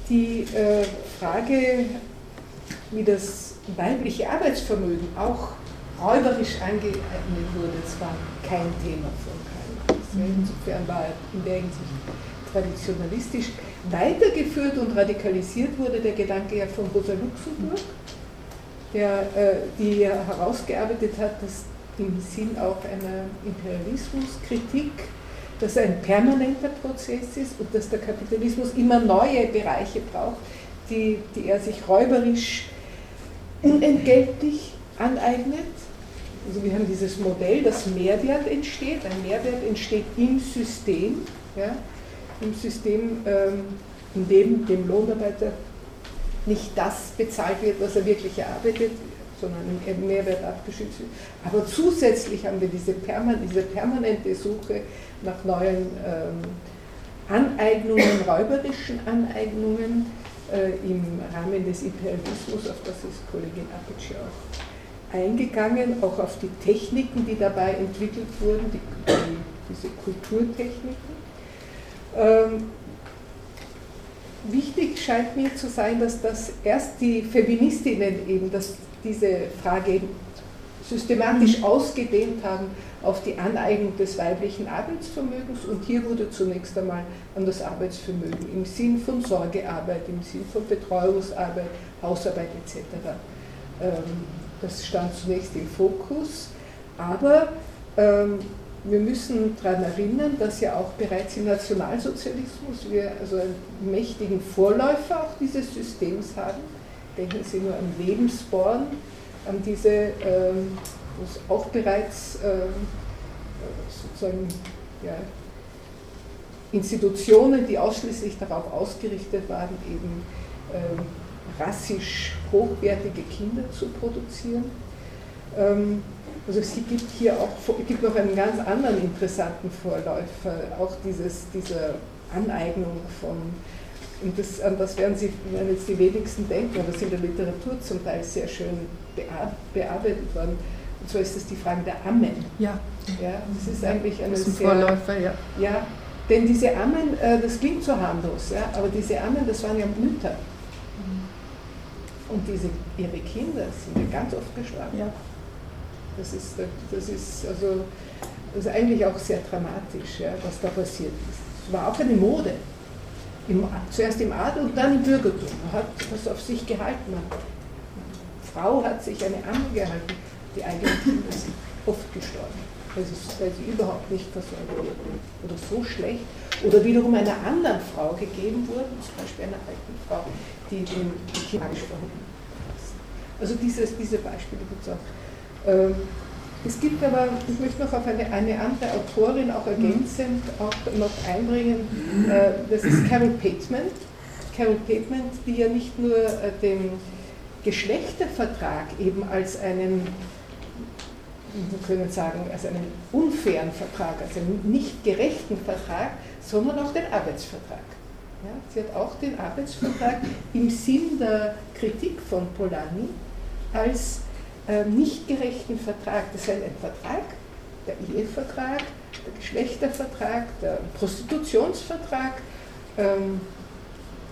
die äh, Frage, wie das weibliche Arbeitsvermögen auch räuberisch angeeignet wurde, das war kein Thema von Karl Marx. Insofern war er in der Hinsicht traditionalistisch. Weitergeführt und radikalisiert wurde der Gedanke ja von Rosa Luxemburg, der, äh, die herausgearbeitet hat, dass im Sinn auch einer Imperialismuskritik, dass ein permanenter Prozess ist und dass der Kapitalismus immer neue Bereiche braucht, die, die er sich räuberisch unentgeltlich aneignet. Also wir haben dieses Modell, dass Mehrwert entsteht. Ein Mehrwert entsteht im System, ja, im System, ähm, in dem dem Lohnarbeiter nicht das bezahlt wird, was er wirklich erarbeitet, sondern im Mehrwert abgeschützt wird. Aber zusätzlich haben wir diese, perman diese permanente Suche nach neuen ähm, Aneignungen, räuberischen Aneignungen im Rahmen des Imperialismus, auf das ist Kollegin Appic auch eingegangen, auch auf die Techniken, die dabei entwickelt wurden, die, die, diese Kulturtechniken. Ähm, wichtig scheint mir zu sein, dass das erst die Feministinnen eben das, diese Frage systematisch ausgedehnt haben auf die Aneignung des weiblichen Arbeitsvermögens und hier wurde zunächst einmal an das Arbeitsvermögen im Sinn von Sorgearbeit, im Sinn von Betreuungsarbeit, Hausarbeit etc. Ähm, das stand zunächst im Fokus, aber ähm, wir müssen daran erinnern, dass ja auch bereits im Nationalsozialismus wir also einen mächtigen Vorläufer auch dieses Systems haben. Denken Sie nur an Lebensborn, an diese, ähm, wo es auch bereits ähm, sozusagen ja, Institutionen, die ausschließlich darauf ausgerichtet waren, eben ähm, rassisch hochwertige Kinder zu produzieren. Also es gibt hier auch gibt noch einen ganz anderen interessanten Vorläufer, auch dieses, diese Aneignung von, und das, an das werden, Sie, werden jetzt die wenigsten denken, aber es ist in der Literatur zum Teil sehr schön bearbeitet worden. Und zwar ist es die Frage der Ammen. Ja. ja das ist eigentlich eine das ist ein sehr, Vorläufer, ja. Ja, denn diese Ammen, äh, das klingt so harmlos, ja, aber diese Ammen, das waren ja Mütter. Und diese, ihre Kinder sind ja ganz oft gestorben. Ja. Das ist, das ist also das ist eigentlich auch sehr dramatisch, ja, was da passiert ist. Es war auch eine Mode. Im, zuerst im Adel und dann im Bürgertum. Man hat das auf sich gehalten. Man, Frau hat sich eine Amme gehalten. Die Kinder sind oft gestorben, weil sie, weil sie überhaupt nicht versorgt wurden. Oder so schlecht. Oder wiederum einer anderen Frau gegeben wurden, zum Beispiel einer alten Frau, die den die Kinder gesprochen hat. Also dieses, diese Beispiele gibt es auch. Ähm, es gibt aber, ich möchte noch auf eine, eine andere Autorin auch ergänzend auch noch einbringen, äh, das ist Carol Pateman. Carol Pateman, die ja nicht nur äh, den Geschlechtervertrag eben als einen, wir können sagen, als einen unfairen Vertrag, als einen nicht gerechten Vertrag, sondern auch den Arbeitsvertrag. Ja, sie hat auch den Arbeitsvertrag im Sinn der Kritik von Polanyi als äh, nicht gerechten Vertrag. Das heißt ein Vertrag, der Ehevertrag, der Geschlechtervertrag, der Prostitutionsvertrag, ähm,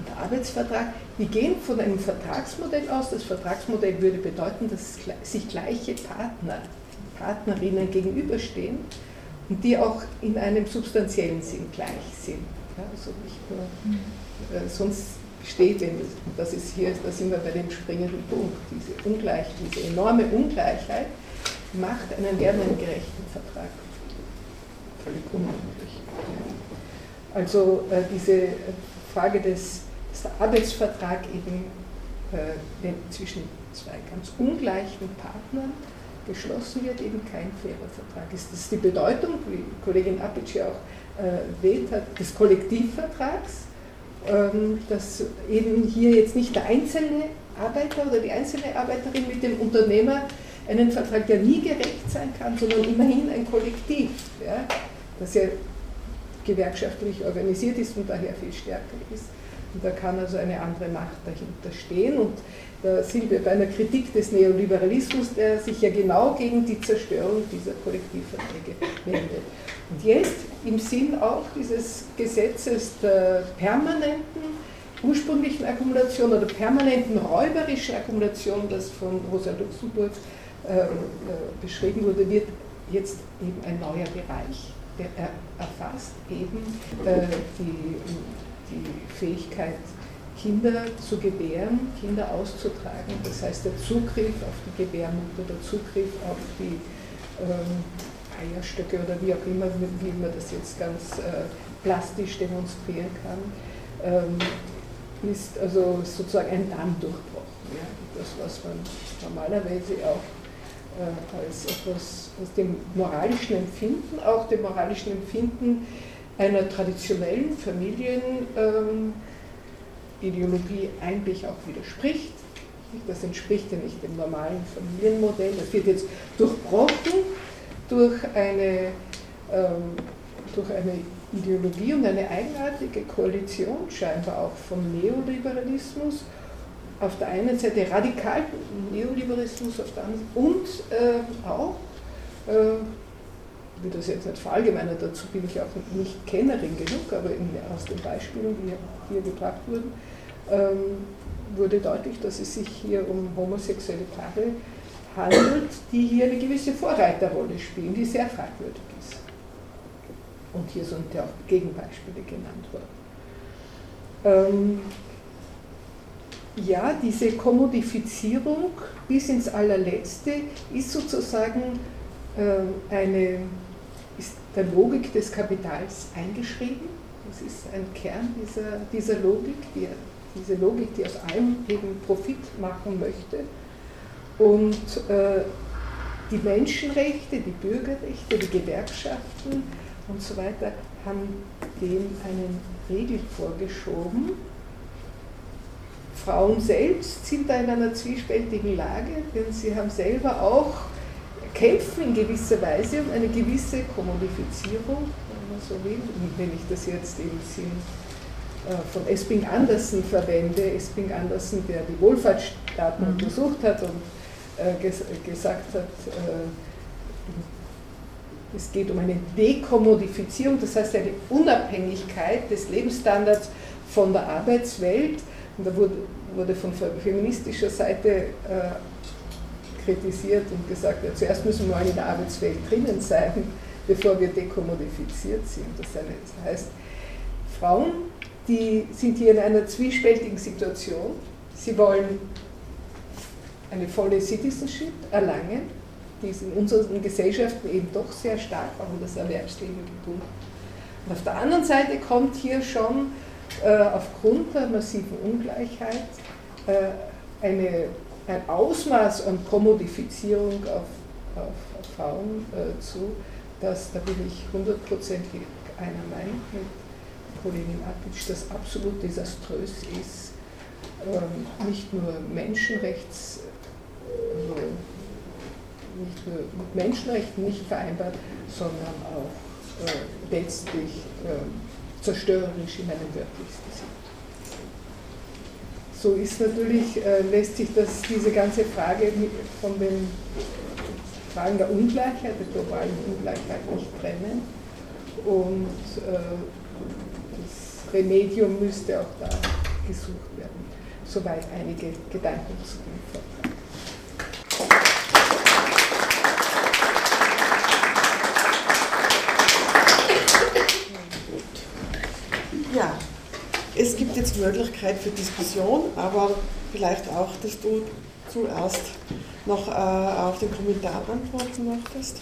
der Arbeitsvertrag, die gehen von einem Vertragsmodell aus. Das Vertragsmodell würde bedeuten, dass sich gleiche Partner, Partnerinnen gegenüberstehen und die auch in einem substanziellen Sinn gleich sind. Ja, also nicht nur, äh, sonst steht, denn das ist hier, da sind wir bei dem springenden Punkt, diese Ungleich, diese enorme Ungleichheit macht einen gerne einen gerechten Vertrag völlig unmöglich. Also äh, diese Frage des, Arbeitsvertrag eben äh, zwischen zwei ganz ungleichen Partnern geschlossen wird, eben kein fairer Vertrag ist. Das ist die Bedeutung, wie Kollegin Apic auch äh, erwähnt hat, des Kollektivvertrags, ähm, dass eben hier jetzt nicht der einzelne Arbeiter oder die einzelne Arbeiterin mit dem Unternehmer einen Vertrag, der nie gerecht sein kann, sondern immerhin ein Kollektiv, ja, das ja gewerkschaftlich organisiert ist und daher viel stärker ist, Und da kann also eine andere Macht dahinter stehen. Und da sind wir bei einer Kritik des Neoliberalismus, der sich ja genau gegen die Zerstörung dieser Kollektivverträge wendet. Und jetzt im Sinn auch dieses Gesetzes der permanenten ursprünglichen Akkumulation oder permanenten räuberischen Akkumulation, das von Rosa Luxemburg äh, äh, beschrieben wurde, wird jetzt eben ein neuer Bereich. Der erfasst eben äh, die, die Fähigkeit, Kinder zu gebären, Kinder auszutragen. Das heißt, der Zugriff auf die Gebärmutter, der Zugriff auf die ähm, Eierstöcke oder wie auch immer, wie man das jetzt ganz äh, plastisch demonstrieren kann, ähm, ist also sozusagen ein Dammdurchbruch. Ja? Das, was man normalerweise auch äh, als etwas aus dem moralischen Empfinden, auch dem moralischen Empfinden einer traditionellen Familienideologie eigentlich auch widerspricht. Das entspricht ja nicht dem normalen Familienmodell. Das wird jetzt durchbrochen durch eine, ähm, durch eine Ideologie und eine eigenartige Koalition scheinbar auch von Neoliberalismus auf der einen Seite radikal Neoliberalismus auf der anderen und äh, auch, äh, will das jetzt nicht verallgemeinern, dazu bin ich auch nicht Kennerin genug, aber in, aus den Beispielen, die hier gebracht wurden, ähm, wurde deutlich, dass es sich hier um homosexuelle Paare handelt, die hier eine gewisse Vorreiterrolle spielen, die sehr fragwürdig ist. Und hier sind ja auch Gegenbeispiele genannt worden. Ähm, ja, diese Kommodifizierung bis ins allerletzte ist sozusagen äh, eine, ist der Logik des Kapitals eingeschrieben. Das ist ein Kern dieser, dieser Logik, die, diese Logik, die aus allem eben Profit machen möchte. Und äh, die Menschenrechte, die Bürgerrechte, die Gewerkschaften und so weiter haben dem einen Riegel vorgeschoben Frauen selbst sind da in einer zwiespältigen Lage, denn sie haben selber auch, kämpfen in gewisser Weise um eine gewisse Kommodifizierung, wenn man so will, wenn ich das jetzt im Sinn äh, von Esping Andersen verwende, Esping Andersen, der die Wohlfahrtsstaaten mhm. untersucht hat und äh, gesagt hat, äh, es geht um eine Dekommodifizierung, das heißt eine Unabhängigkeit des Lebensstandards von der Arbeitswelt und da wurde, wurde von feministischer Seite kritisiert und gesagt, ja, zuerst müssen wir mal in der Arbeitswelt drinnen sein, bevor wir dekommodifiziert sind. Das heißt, Frauen, die sind hier in einer zwiespältigen Situation. Sie wollen eine volle Citizenship erlangen, die ist in unseren Gesellschaften eben doch sehr stark auch in das Erwerbsleben gebunden. Und auf der anderen Seite kommt hier schon äh, aufgrund der massiven Ungleichheit äh, eine, ein Ausmaß an Kommodifizierung auf, auf, Frauen äh, zu, dass, da bin ich hundertprozentig einer Meinung mit Kollegin Apitsch, das absolut desaströs ist, ähm, nicht nur Menschenrechts, also nicht nur mit Menschenrechten nicht vereinbart, sondern auch äh, letztlich äh, zerstörerisch in einem wörtlichsten Sinn. So ist natürlich, äh, lässt sich das, diese ganze Frage von den Fragen der Ungleichheit, der globalen Ungleichheit nicht trennen. Und äh, das Remedium müsste auch da gesucht werden. Soweit einige Gedanken zu dem Vortrag. Ja, jetzt Möglichkeit für Diskussion, aber vielleicht auch, dass du zuerst noch äh, auf den Kommentar antworten möchtest.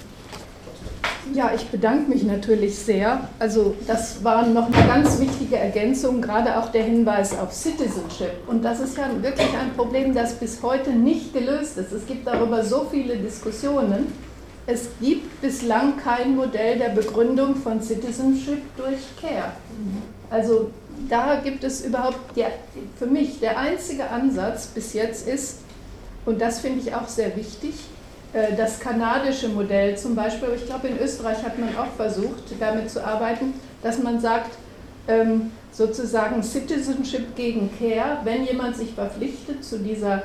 Ja, ich bedanke mich natürlich sehr. Also das war noch eine ganz wichtige Ergänzung, gerade auch der Hinweis auf Citizenship. Und das ist ja wirklich ein Problem, das bis heute nicht gelöst ist. Es gibt darüber so viele Diskussionen. Es gibt bislang kein Modell der Begründung von Citizenship durch Care. Also da gibt es überhaupt, der, für mich der einzige Ansatz bis jetzt ist, und das finde ich auch sehr wichtig, äh, das kanadische Modell zum Beispiel, ich glaube in Österreich hat man auch versucht, damit zu arbeiten, dass man sagt, ähm, sozusagen Citizenship gegen Care, wenn jemand sich verpflichtet zu dieser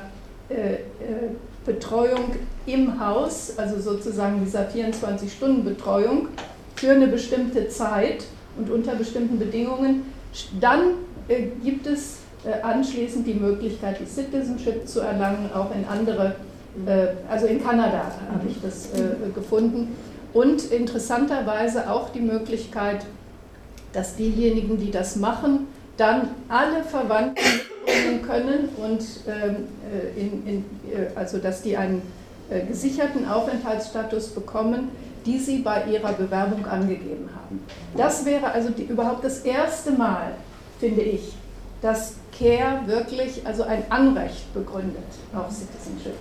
äh, äh, Betreuung im Haus, also sozusagen dieser 24-Stunden-Betreuung für eine bestimmte Zeit und unter bestimmten Bedingungen, dann äh, gibt es äh, anschließend die Möglichkeit, die Citizenship zu erlangen, auch in andere, äh, also in Kanada habe ich das gefunden. Und interessanterweise auch die Möglichkeit, dass diejenigen, die das machen, dann alle Verwandten mitbringen können und ähm, äh, in, in, also dass die einen gesicherten Aufenthaltsstatus bekommen, die sie bei ihrer Bewerbung angegeben haben. Das wäre also die, überhaupt das erste Mal, finde ich, dass CARE wirklich also ein Anrecht begründet auf Citizenship.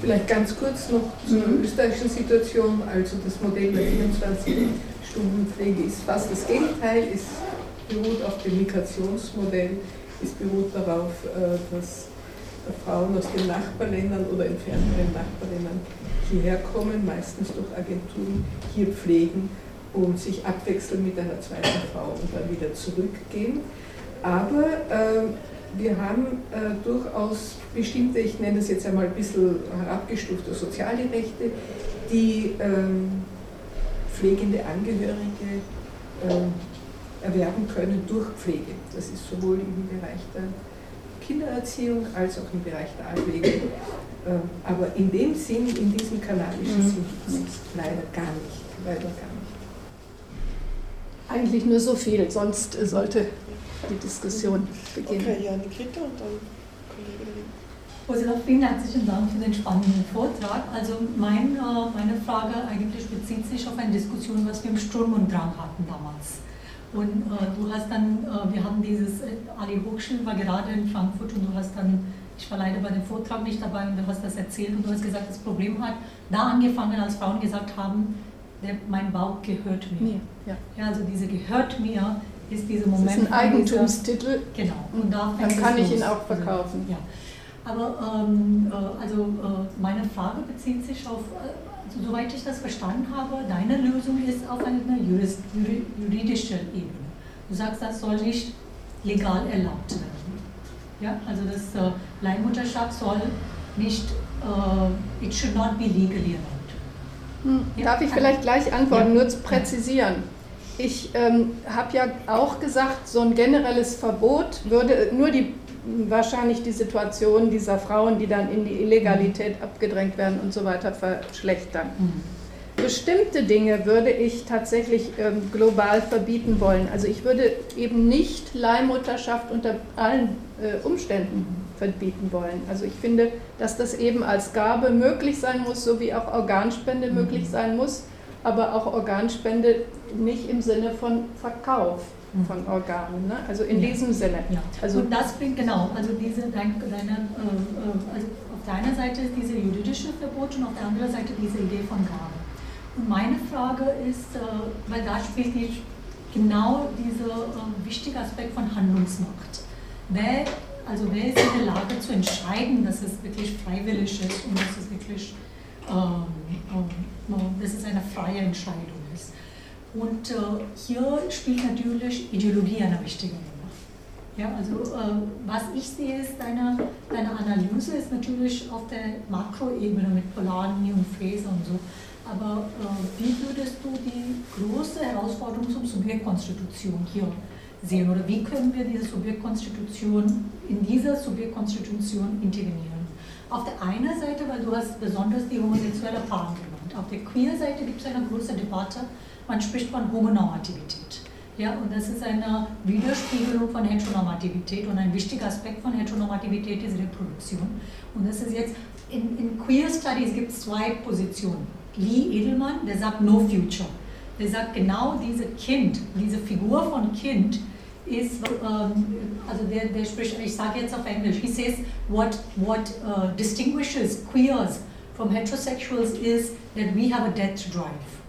Vielleicht ganz kurz noch zur mhm. österreichischen Situation. Also das Modell der 24-Stunden-Pflege ist fast das Gegenteil, es beruht auf dem Migrationsmodell, es beruht darauf, äh, dass Frauen aus den Nachbarländern oder entfernteren Nachbarländern hierher kommen, meistens durch Agenturen hier pflegen und sich abwechseln mit einer zweiten Frau und dann wieder zurückgehen. Aber äh, wir haben äh, durchaus bestimmte, ich nenne das jetzt einmal ein bisschen herabgestufte soziale Rechte, die ähm, pflegende Angehörige äh, erwerben können durch Pflege. Das ist sowohl im Bereich der Kindererziehung als auch im Bereich der Altpflege. Ähm, aber in dem Sinn, in diesem kanadischen mhm. Sinn, leider gar nicht. Leider gar nicht. Eigentlich nur so viel, sonst sollte die Diskussion beginnen. Okay, ja, Nikita und dann Kollegin. Ursula, vielen herzlichen Dank für den spannenden Vortrag. Also mein, äh, meine Frage eigentlich bezieht sich auf eine Diskussion, was wir im Sturm und Drang hatten damals. Und äh, du hast dann, äh, wir haben dieses, äh, Ali Hochschul war gerade in Frankfurt und du hast dann, ich war leider bei dem Vortrag nicht dabei und du hast das erzählt und du hast gesagt, das Problem hat da angefangen, als Frauen gesagt haben, der, mein Bauch gehört mir. Ja. ja. also diese gehört mir ist dieser Moment. Das ist ein Eigentumstitel. Dieser, genau. Und da dann kann ich ihn auch verkaufen. Ja. Aber ähm, äh, also äh, meine Frage bezieht sich auf, äh, also, soweit ich das verstanden habe, deine Lösung ist auf einer jurist, juridischen Ebene. Du sagst, das soll nicht legal erlaubt werden. Ja, also das äh, Leihmutterschaft soll nicht, äh, it should not be legally allowed. Hm, ja, Darf ich vielleicht gleich antworten, ja. nur zu präzisieren? Ich ähm, habe ja auch gesagt, so ein generelles Verbot würde nur die wahrscheinlich die Situation dieser Frauen, die dann in die Illegalität abgedrängt werden und so weiter, verschlechtern. Mhm. Bestimmte Dinge würde ich tatsächlich ähm, global verbieten wollen. Also ich würde eben nicht Leihmutterschaft unter allen Umständen verbieten wollen. Also ich finde, dass das eben als Gabe möglich sein muss, so wie auch Organspende mhm. möglich sein muss, aber auch Organspende nicht im Sinne von Verkauf von Organen. Ne? Also in ja. diesem Sinne. Ja. Also und das bringt genau, also diese deine äh, äh, also auf deiner Seite ist diese juridische Verbot und auf der anderen Seite diese Idee von Gabe. Und meine Frage ist, äh, weil da spielt nicht genau dieser äh, wichtige Aspekt von Handlungsmacht. Wer, also wer ist in der Lage zu entscheiden, dass es wirklich freiwillig ist und dass es wirklich ähm, ähm, dass es eine freie Entscheidung ist. Und äh, hier spielt natürlich Ideologie eine wichtige Rolle. Ja, also äh, was ich sehe, ist deine, deine Analyse ist natürlich auf der Makroebene mit Polanyi und Fraser und so. Aber äh, wie würdest du die große Herausforderung zum Subjektkonstitution hier sehen? Oder wie können wir diese Subjektkonstitution in dieser Subjektkonstitution integrieren? Auf der einen Seite, weil du hast besonders die homosexuelle Paaren genannt. Auf der Queer-Seite gibt es eine große Debatte man spricht von Homonormativität. Ja, und das ist eine Widerspiegelung von Heteronormativität und ein wichtiger Aspekt von Heteronormativität ist Reproduktion. Und das ist jetzt, in, in Queer Studies gibt es zwei Positionen. Lee Edelmann, der sagt No Future. Der sagt genau diese Kind, diese Figur von Kind ist, ähm, also der, der spricht, ich sage jetzt auf Englisch, he says what, what uh, distinguishes queers from heterosexuals is that we have a death drive.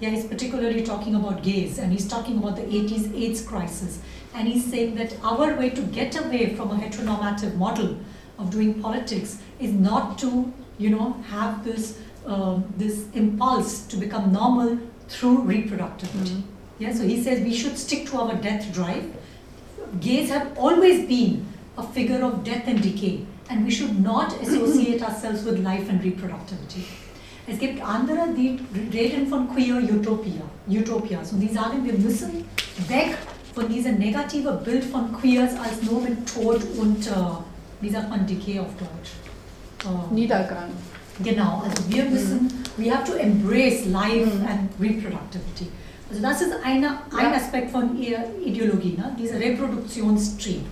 Yeah, he's particularly talking about gays and he's talking about the 80s AIDS crisis. And he's saying that our way to get away from a heteronormative model of doing politics is not to, you know, have this, uh, this impulse to become normal through reproductivity. Mm-hmm. Yeah, so he says we should stick to our death drive. Gays have always been a figure of death and decay, and we should not associate ourselves with life and reproductivity. Es gibt andere, die reden von Queer Utopia, Utopias und die sagen, wir müssen weg von diesem negativen Bild von Queers als nur mit Tod und, äh, wie sagt man, Decay auf Deutsch? Äh, Niedergang. Genau, also wir müssen, we have to embrace life mhm. and reproductivity. Also das ist eine, ein Aspekt von ihrer Ideologie, ne? dieser Reproduktionstrieb.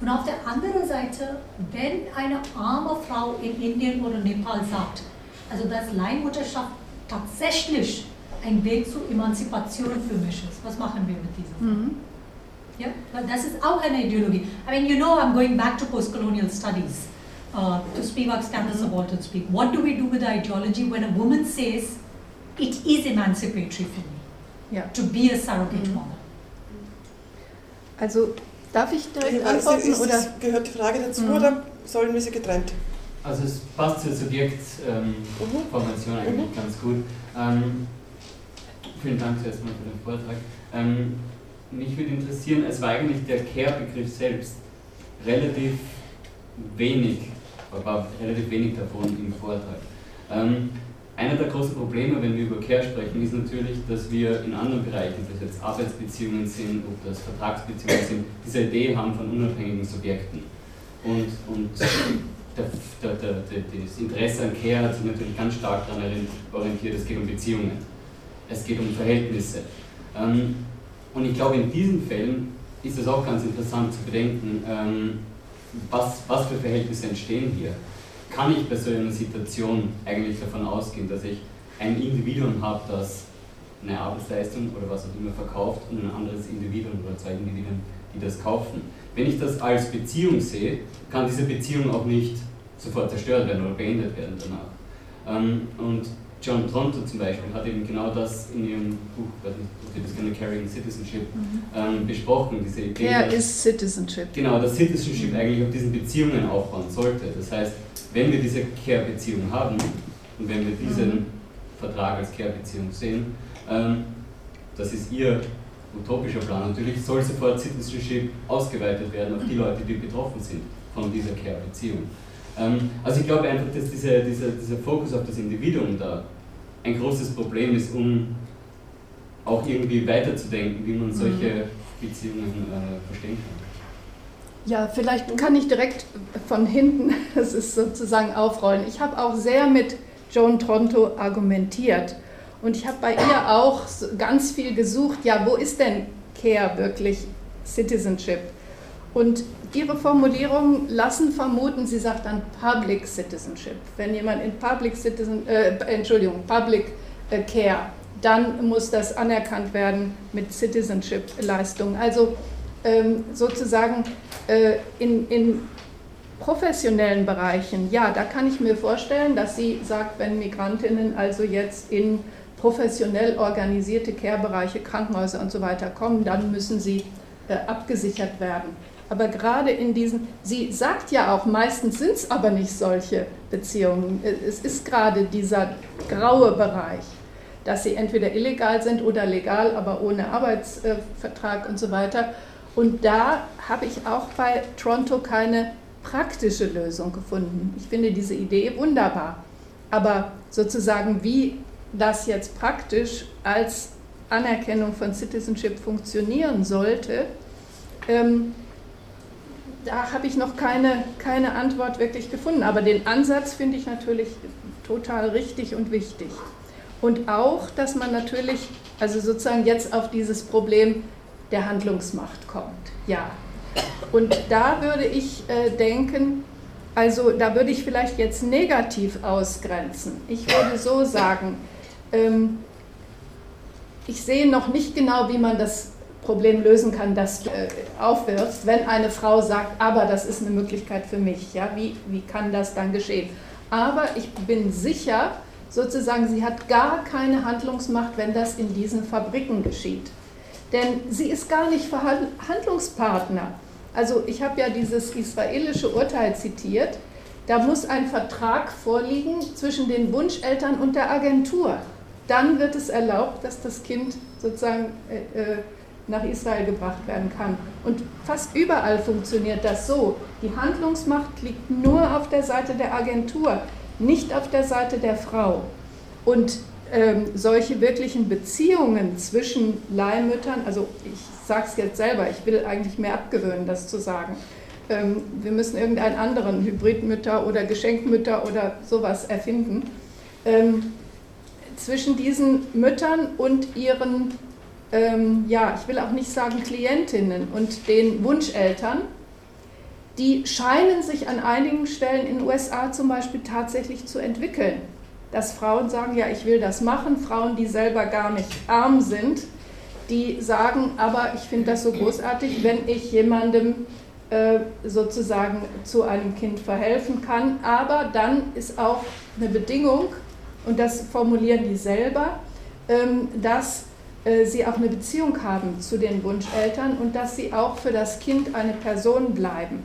Und auf der anderen Seite, wenn eine arme Frau in Indien oder Nepal sagt, also dass Leihmutterschaft tatsächlich ein Weg zur Emanzipation für mich ist, was machen wir mit diesem? Mhm. Ja, das ist auch eine Ideologie. I mean, you know, I'm going back to postcolonial studies uh, to Spivak's Campus mm -hmm. Subaltern speak. What do we do with the ideology when a woman says it is emancipatory for me yeah. to be a surrogate -hmm. mother? Also darf ich direkt antworten? Ist, oder? Gehört die Frage dazu mhm. oder sollen wir sie getrennt? Also es passt zur Subjektformation ähm, mhm. eigentlich mhm. ganz gut. Ähm, vielen Dank zuerst mal für den Vortrag. Ähm, mich würde interessieren, es war eigentlich der Care-Begriff selbst relativ wenig, war relativ wenig davon im Vortrag. Einer der großen Probleme, wenn wir über Care sprechen, ist natürlich, dass wir in anderen Bereichen, ob das jetzt Arbeitsbeziehungen sind, ob das Vertragsbeziehungen sind, diese Idee haben von unabhängigen Subjekten. Und, und der, der, der, das Interesse an Care hat sich natürlich ganz stark daran orientiert, es geht um Beziehungen, es geht um Verhältnisse. Ähm, und ich glaube, in diesen Fällen ist es auch ganz interessant zu bedenken, ähm, was, was für Verhältnisse entstehen hier. Kann ich bei so einer Situation eigentlich davon ausgehen, dass ich ein Individuum habe, das eine Arbeitsleistung oder was auch immer verkauft und ein anderes Individuum oder zwei Individuen, die das kaufen? Wenn ich das als Beziehung sehe, kann diese Beziehung auch nicht sofort zerstört werden oder beendet werden danach. Ähm, und John Tronto zum Beispiel hat eben genau das in ihrem Buch, weiß nicht, ob ihr das kennen, Carrying Citizenship, mhm. ähm, besprochen, diese Idee. Er ist Citizenship. Genau, dass Citizenship mhm. eigentlich auf diesen Beziehungen aufbauen sollte. Das heißt, wenn wir diese Care-Beziehung haben und wenn wir diesen mhm. Vertrag als Care-Beziehung sehen, ähm, das ist ihr utopischer Plan. Natürlich soll sofort Citizenship ausgeweitet werden auf die Leute, die betroffen sind von dieser Care-Beziehung. Ähm, also ich glaube einfach, dass diese, dieser, dieser Fokus auf das Individuum da ein großes Problem ist, um auch irgendwie weiterzudenken, wie man mhm. solche Beziehungen äh, verstehen kann. Ja, vielleicht kann ich direkt von hinten, das ist sozusagen aufrollen. Ich habe auch sehr mit Joan Tronto argumentiert und ich habe bei ihr auch ganz viel gesucht, ja, wo ist denn Care wirklich Citizenship? Und Ihre Formulierungen lassen vermuten, sie sagt dann Public Citizenship. Wenn jemand in Public Citizen, äh, Entschuldigung, Public äh, Care, dann muss das anerkannt werden mit Citizenship-Leistungen. Also ähm, sozusagen äh, in, in professionellen Bereichen, ja, da kann ich mir vorstellen, dass sie sagt, wenn Migrantinnen also jetzt in professionell organisierte Care-Bereiche, Krankenhäuser und so weiter kommen, dann müssen sie äh, abgesichert werden. Aber gerade in diesen, sie sagt ja auch, meistens sind es aber nicht solche Beziehungen. Es ist gerade dieser graue Bereich, dass sie entweder illegal sind oder legal, aber ohne Arbeitsvertrag und so weiter. Und da habe ich auch bei Toronto keine praktische Lösung gefunden. Ich finde diese Idee wunderbar. Aber sozusagen, wie das jetzt praktisch als Anerkennung von Citizenship funktionieren sollte, ähm, da habe ich noch keine, keine Antwort wirklich gefunden. Aber den Ansatz finde ich natürlich total richtig und wichtig. Und auch, dass man natürlich, also sozusagen jetzt auf dieses Problem der Handlungsmacht kommt. Ja. Und da würde ich äh, denken, also da würde ich vielleicht jetzt negativ ausgrenzen. Ich würde so sagen, ähm, ich sehe noch nicht genau, wie man das Problem lösen kann, das du äh, aufwirfst, wenn eine Frau sagt, aber das ist eine Möglichkeit für mich. Ja? Wie, wie kann das dann geschehen? Aber ich bin sicher, sozusagen, sie hat gar keine Handlungsmacht, wenn das in diesen Fabriken geschieht. Denn sie ist gar nicht Verhandlungspartner. Also ich habe ja dieses israelische Urteil zitiert. Da muss ein Vertrag vorliegen zwischen den Wunscheltern und der Agentur. dann wird es erlaubt, dass das Kind sozusagen äh, äh, nach Israel gebracht werden kann. Und fast überall funktioniert das so. Die Handlungsmacht liegt nur auf der Seite der Agentur, nicht auf der Seite der Frau. Und ähm, solche wirklichen Beziehungen zwischen Leihmüttern, also ich sage es jetzt selber, ich will eigentlich mehr abgewöhnen, das zu sagen. Ähm, wir müssen irgendeinen anderen Hybridmütter oder Geschenkmütter oder sowas erfinden. Ähm, zwischen diesen Müttern und ihren, ähm, ja, ich will auch nicht sagen Klientinnen und den Wunscheltern, die scheinen sich an einigen Stellen in den USA zum Beispiel tatsächlich zu entwickeln. Dass Frauen sagen, ja, ich will das machen, Frauen, die selber gar nicht arm sind, die sagen, aber ich finde das so großartig, wenn ich jemandem äh, sozusagen zu einem Kind verhelfen kann. Aber dann ist auch eine Bedingung, und das formulieren die selber, ähm, dass sie auch eine Beziehung haben zu den Wunscheltern und dass sie auch für das Kind eine Person bleiben.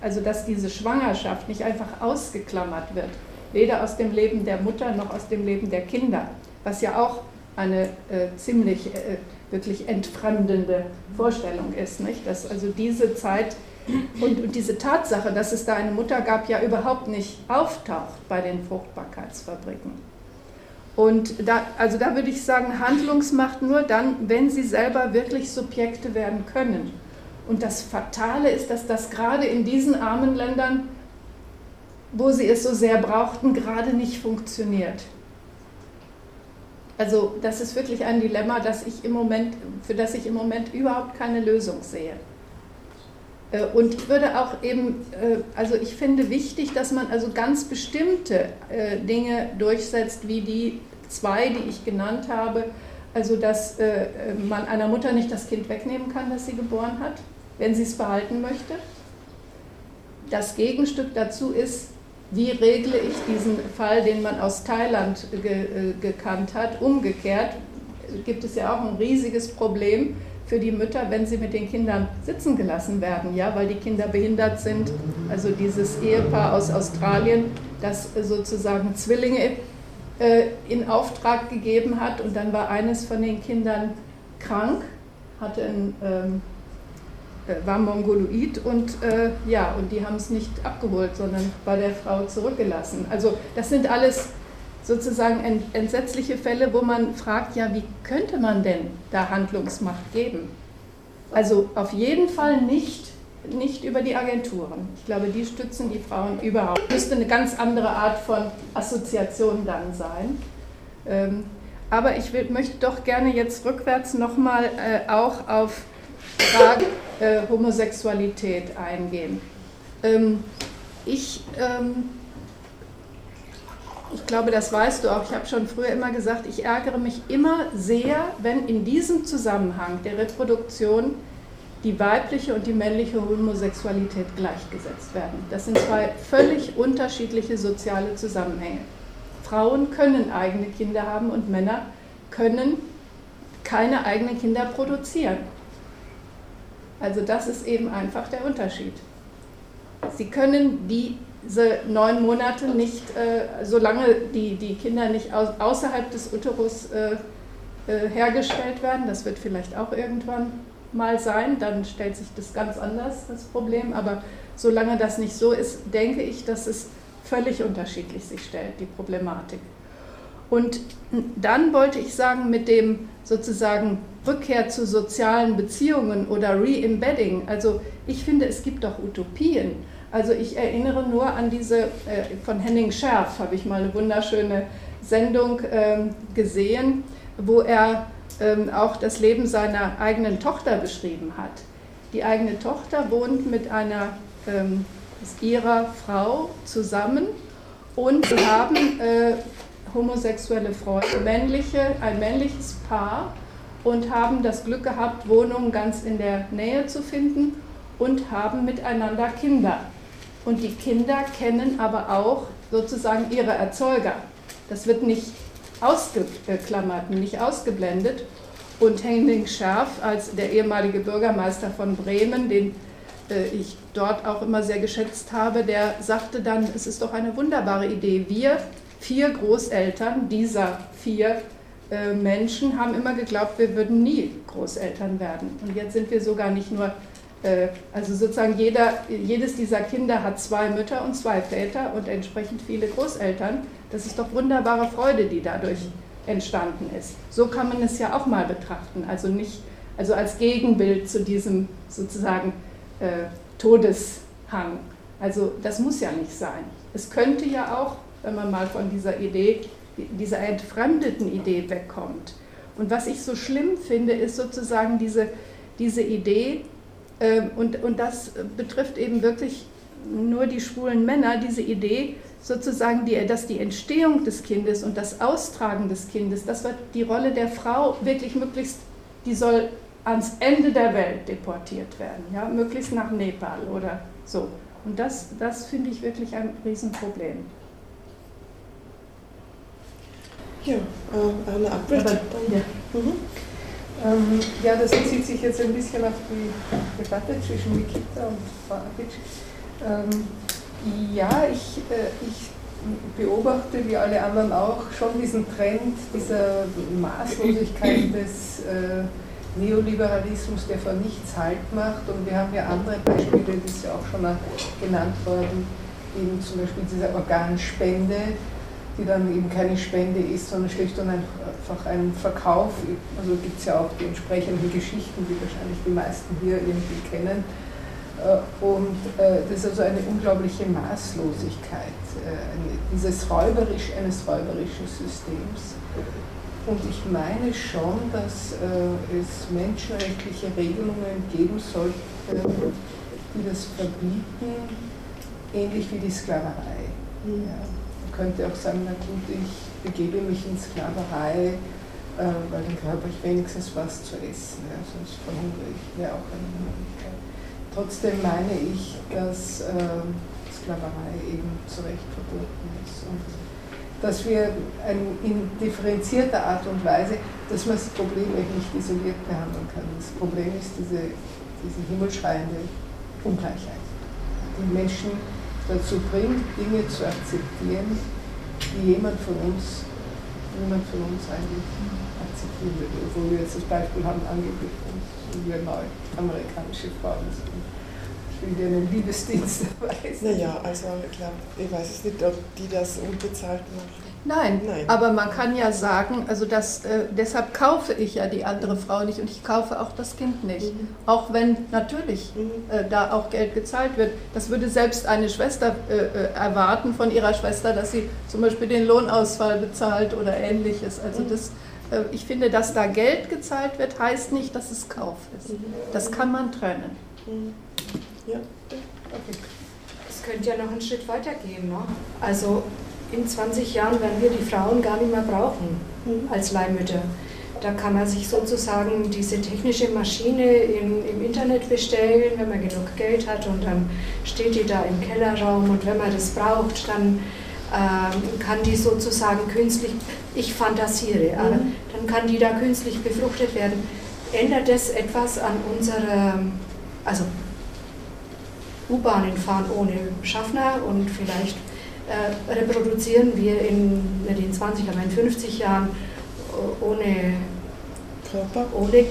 Also dass diese Schwangerschaft nicht einfach ausgeklammert wird, weder aus dem Leben der Mutter noch aus dem Leben der Kinder, was ja auch eine äh, ziemlich äh, wirklich entfremdende Vorstellung ist, nicht? Dass also diese Zeit und, und, diese Tatsache, dass es da eine Mutter gab, ja überhaupt nicht auftaucht bei den Fruchtbarkeitsfabriken. Und da, also da würde ich sagen, Handlungsmacht nur dann, wenn sie selber wirklich Subjekte werden können. Und das Fatale ist, dass das gerade in diesen armen Ländern, wo sie es so sehr brauchten, gerade nicht funktioniert. Also das ist wirklich ein Dilemma, das ich im Moment, für das ich im Moment überhaupt keine Lösung sehe. Äh, und ich würde auch eben, äh, also ich finde wichtig, dass man also ganz bestimmte äh, Dinge durchsetzt, wie die zwei, die ich genannt habe. Also, dass man einer Mutter nicht das Kind wegnehmen kann, das sie geboren hat, wenn sie es behalten möchte. Das Gegenstück dazu ist, wie regle ich diesen Fall, den man aus Thailand ge gekannt hat, umgekehrt. Gibt es ja auch ein riesiges Problem für die Mütter, wenn sie mit den Kindern sitzen gelassen werden, ja, weil die Kinder behindert sind. Also dieses Ehepaar aus Australien, das sozusagen Zwillinge äh, in Auftrag gegeben hat und dann war eines von den Kindern krank, hatte ein, ähm, äh, war Mongoloid und äh, ja, und die haben es nicht abgeholt, sondern bei der Frau zurückgelassen. Also das sind alles sozusagen entsetzliche Fälle, wo man fragt, ja, wie könnte man denn da Handlungsmacht geben? Also auf jeden Fall nicht, nicht über die Agenturen. Ich glaube, die stützen die Frauen überhaupt. Müsste eine ganz andere Art von Assoziation dann sein. Ähm, aber ich will, möchte doch gerne jetzt rückwärts nochmal äh, auch auf Fragen äh, Homosexualität eingehen. Ähm, ich ähm, ich glaube, das weißt du auch, ich habe schon früher immer gesagt, ich ärgere mich immer sehr, wenn in diesem Zusammenhang der Reproduktion die weibliche und die männliche Homosexualität gleichgesetzt werden. Das sind zwei völlig unterschiedliche soziale Zusammenhänge. Frauen können eigene Kinder haben und Männer können keine eigenen Kinder produzieren. Also das ist eben einfach der Unterschied. Sie können die diese neun Monate nicht, äh, solange die, die Kinder nicht au außerhalb des Uterus äh, äh, hergestellt werden, das wird vielleicht auch irgendwann mal sein, dann stellt sich das ganz anders, das Problem, aber solange das nicht so ist, denke ich, dass es völlig unterschiedlich sich stellt, die Problematik. Und dann wollte ich sagen, mit dem sozusagen Rückkehr zu sozialen Beziehungen oder Re-Embedding, also ich finde, es gibt doch Utopien. Also ich erinnere nur an diese, äh, von Henning Scherf habe ich mal eine wunderschöne Sendung ähm, gesehen, wo er ähm, auch das Leben seiner eigenen Tochter beschrieben hat. Die eigene Tochter wohnt mit einer ähm, ihrer Frau zusammen und sie haben äh, homosexuelle Freunde, männliche, ein männliches Paar und haben das Glück gehabt, Wohnungen ganz in der Nähe zu finden und haben miteinander Kinder. Und die Kinder kennen aber auch sozusagen ihre Erzeuger. Das wird nicht ausgeklammert, nicht ausgeblendet. Und Henning Scherf als der ehemalige Bürgermeister von Bremen, den äh, ich dort auch immer sehr geschätzt habe, der sagte dann, es ist doch eine wunderbare Idee. Wir, vier Großeltern dieser vier äh, Menschen haben immer geglaubt, wir würden nie Großeltern werden. Und jetzt sind wir sogar nicht nur, also sozusagen jeder, jedes dieser Kinder hat zwei Mütter und zwei Väter und entsprechend viele Großeltern. Das ist doch wunderbare Freude, die dadurch entstanden ist. So kann man es ja auch mal betrachten. Also nicht, also als Gegenbild zu diesem sozusagen äh, Todeshang. Also das muss ja nicht sein. Es könnte ja auch, wenn man mal von dieser Idee dieser entfremdeten Idee wegkommt. Und was ich so schlimm finde, ist sozusagen diese, diese Idee, äh, und, und das betrifft eben wirklich nur die schwulen Männer, diese Idee, sozusagen, die, dass die Entstehung des Kindes und das Austragen des Kindes, das wird die Rolle der Frau wirklich möglichst, die soll ans Ende der Welt deportiert werden, ja, möglichst nach Nepal oder so. Und das, das finde ich wirklich ein Riesenproblem. Ja, äh, eine Abbild. Aber, ja. Mhm. Ähm, ja, das bezieht sich jetzt ein bisschen auf die Debatte zwischen Mikita und Frau Abic. Ähm, ja, ich, äh, ich beobachte, wie alle anderen auch, schon diesen Trend dieser Maßlosigkeit des äh, Neoliberalismus, der vor nichts Halt macht. Und wir haben ja andere Beispiele, das ist ja auch schon mal genannt worden, eben zum Beispiel diese Organspende, die dann eben keine Spende ist, sondern schlicht und einfach ein Verkauf. Also gibt es ja auch die entsprechenden Geschichten, die wahrscheinlich die meisten hier irgendwie kennen. Äh, und äh, das ist also eine unglaubliche Maßlosigkeit äh, dieses räuberisch, eines räuberischen Systems. Und ich meine schon, dass es menschenrechtliche Regelungen geben sollte, die das verbieten, ähnlich wie die Sklaverei. Mhm. Ja könnte auch sagen, na gut, ich begebe mich in Sklaverei, äh, weil dann habe ich wenigstens was zu essen, ja, sonst verhungere ich, wäre auch eine Möglichkeit. Trotzdem meine ich, dass äh, Sklaverei eben zu Recht verboten ist und dass wir ein, in differenzierter Art und Weise, dass man das Problem eben nicht isoliert behandeln kann. Das Problem ist diese, diese himmelschreiende Ungleichheit, die Menschen dazu bringt, Dinge zu akzeptieren, die jemand von uns, niemand von uns eigentlich akzeptieren würde. Obwohl wir jetzt das Beispiel haben, angeblich, dass wir neu amerikanische Frauen sind. Ich will dir einen Liebesdienst erweisen. Naja, also ich ich weiß es nicht, ob die das unbezahlt machen. Nein, Nein, aber man kann ja sagen, also das, äh, deshalb kaufe ich ja die andere Frau nicht und ich kaufe auch das Kind nicht. Mhm. Auch wenn natürlich mhm. äh, da auch Geld gezahlt wird. Das würde selbst eine Schwester äh, äh, erwarten von ihrer Schwester, dass sie zum Beispiel den Lohnausfall bezahlt oder ähnliches. Also mhm. das, äh, ich finde, dass da Geld gezahlt wird, heißt nicht, dass es Kauf ist. Mhm. Das kann man trennen. Mhm. Ja, okay. Es könnte ja noch einen Schritt weiter gehen. Ne? Also in 20 Jahren werden wir die Frauen gar nicht mehr brauchen mhm. als Leihmütter. Da kann man sich sozusagen diese technische Maschine in, im Internet bestellen, wenn man genug Geld hat und dann steht die da im Kellerraum und wenn man das braucht, dann ähm, kann die sozusagen künstlich, ich fantasiere, mhm. dann kann die da künstlich befruchtet werden. Ändert das etwas an unserer, also U-Bahnen fahren ohne Schaffner und vielleicht äh, reproduzieren wir in, nicht in 20, aber in 50 Jahren äh, ohne Körper, ohne,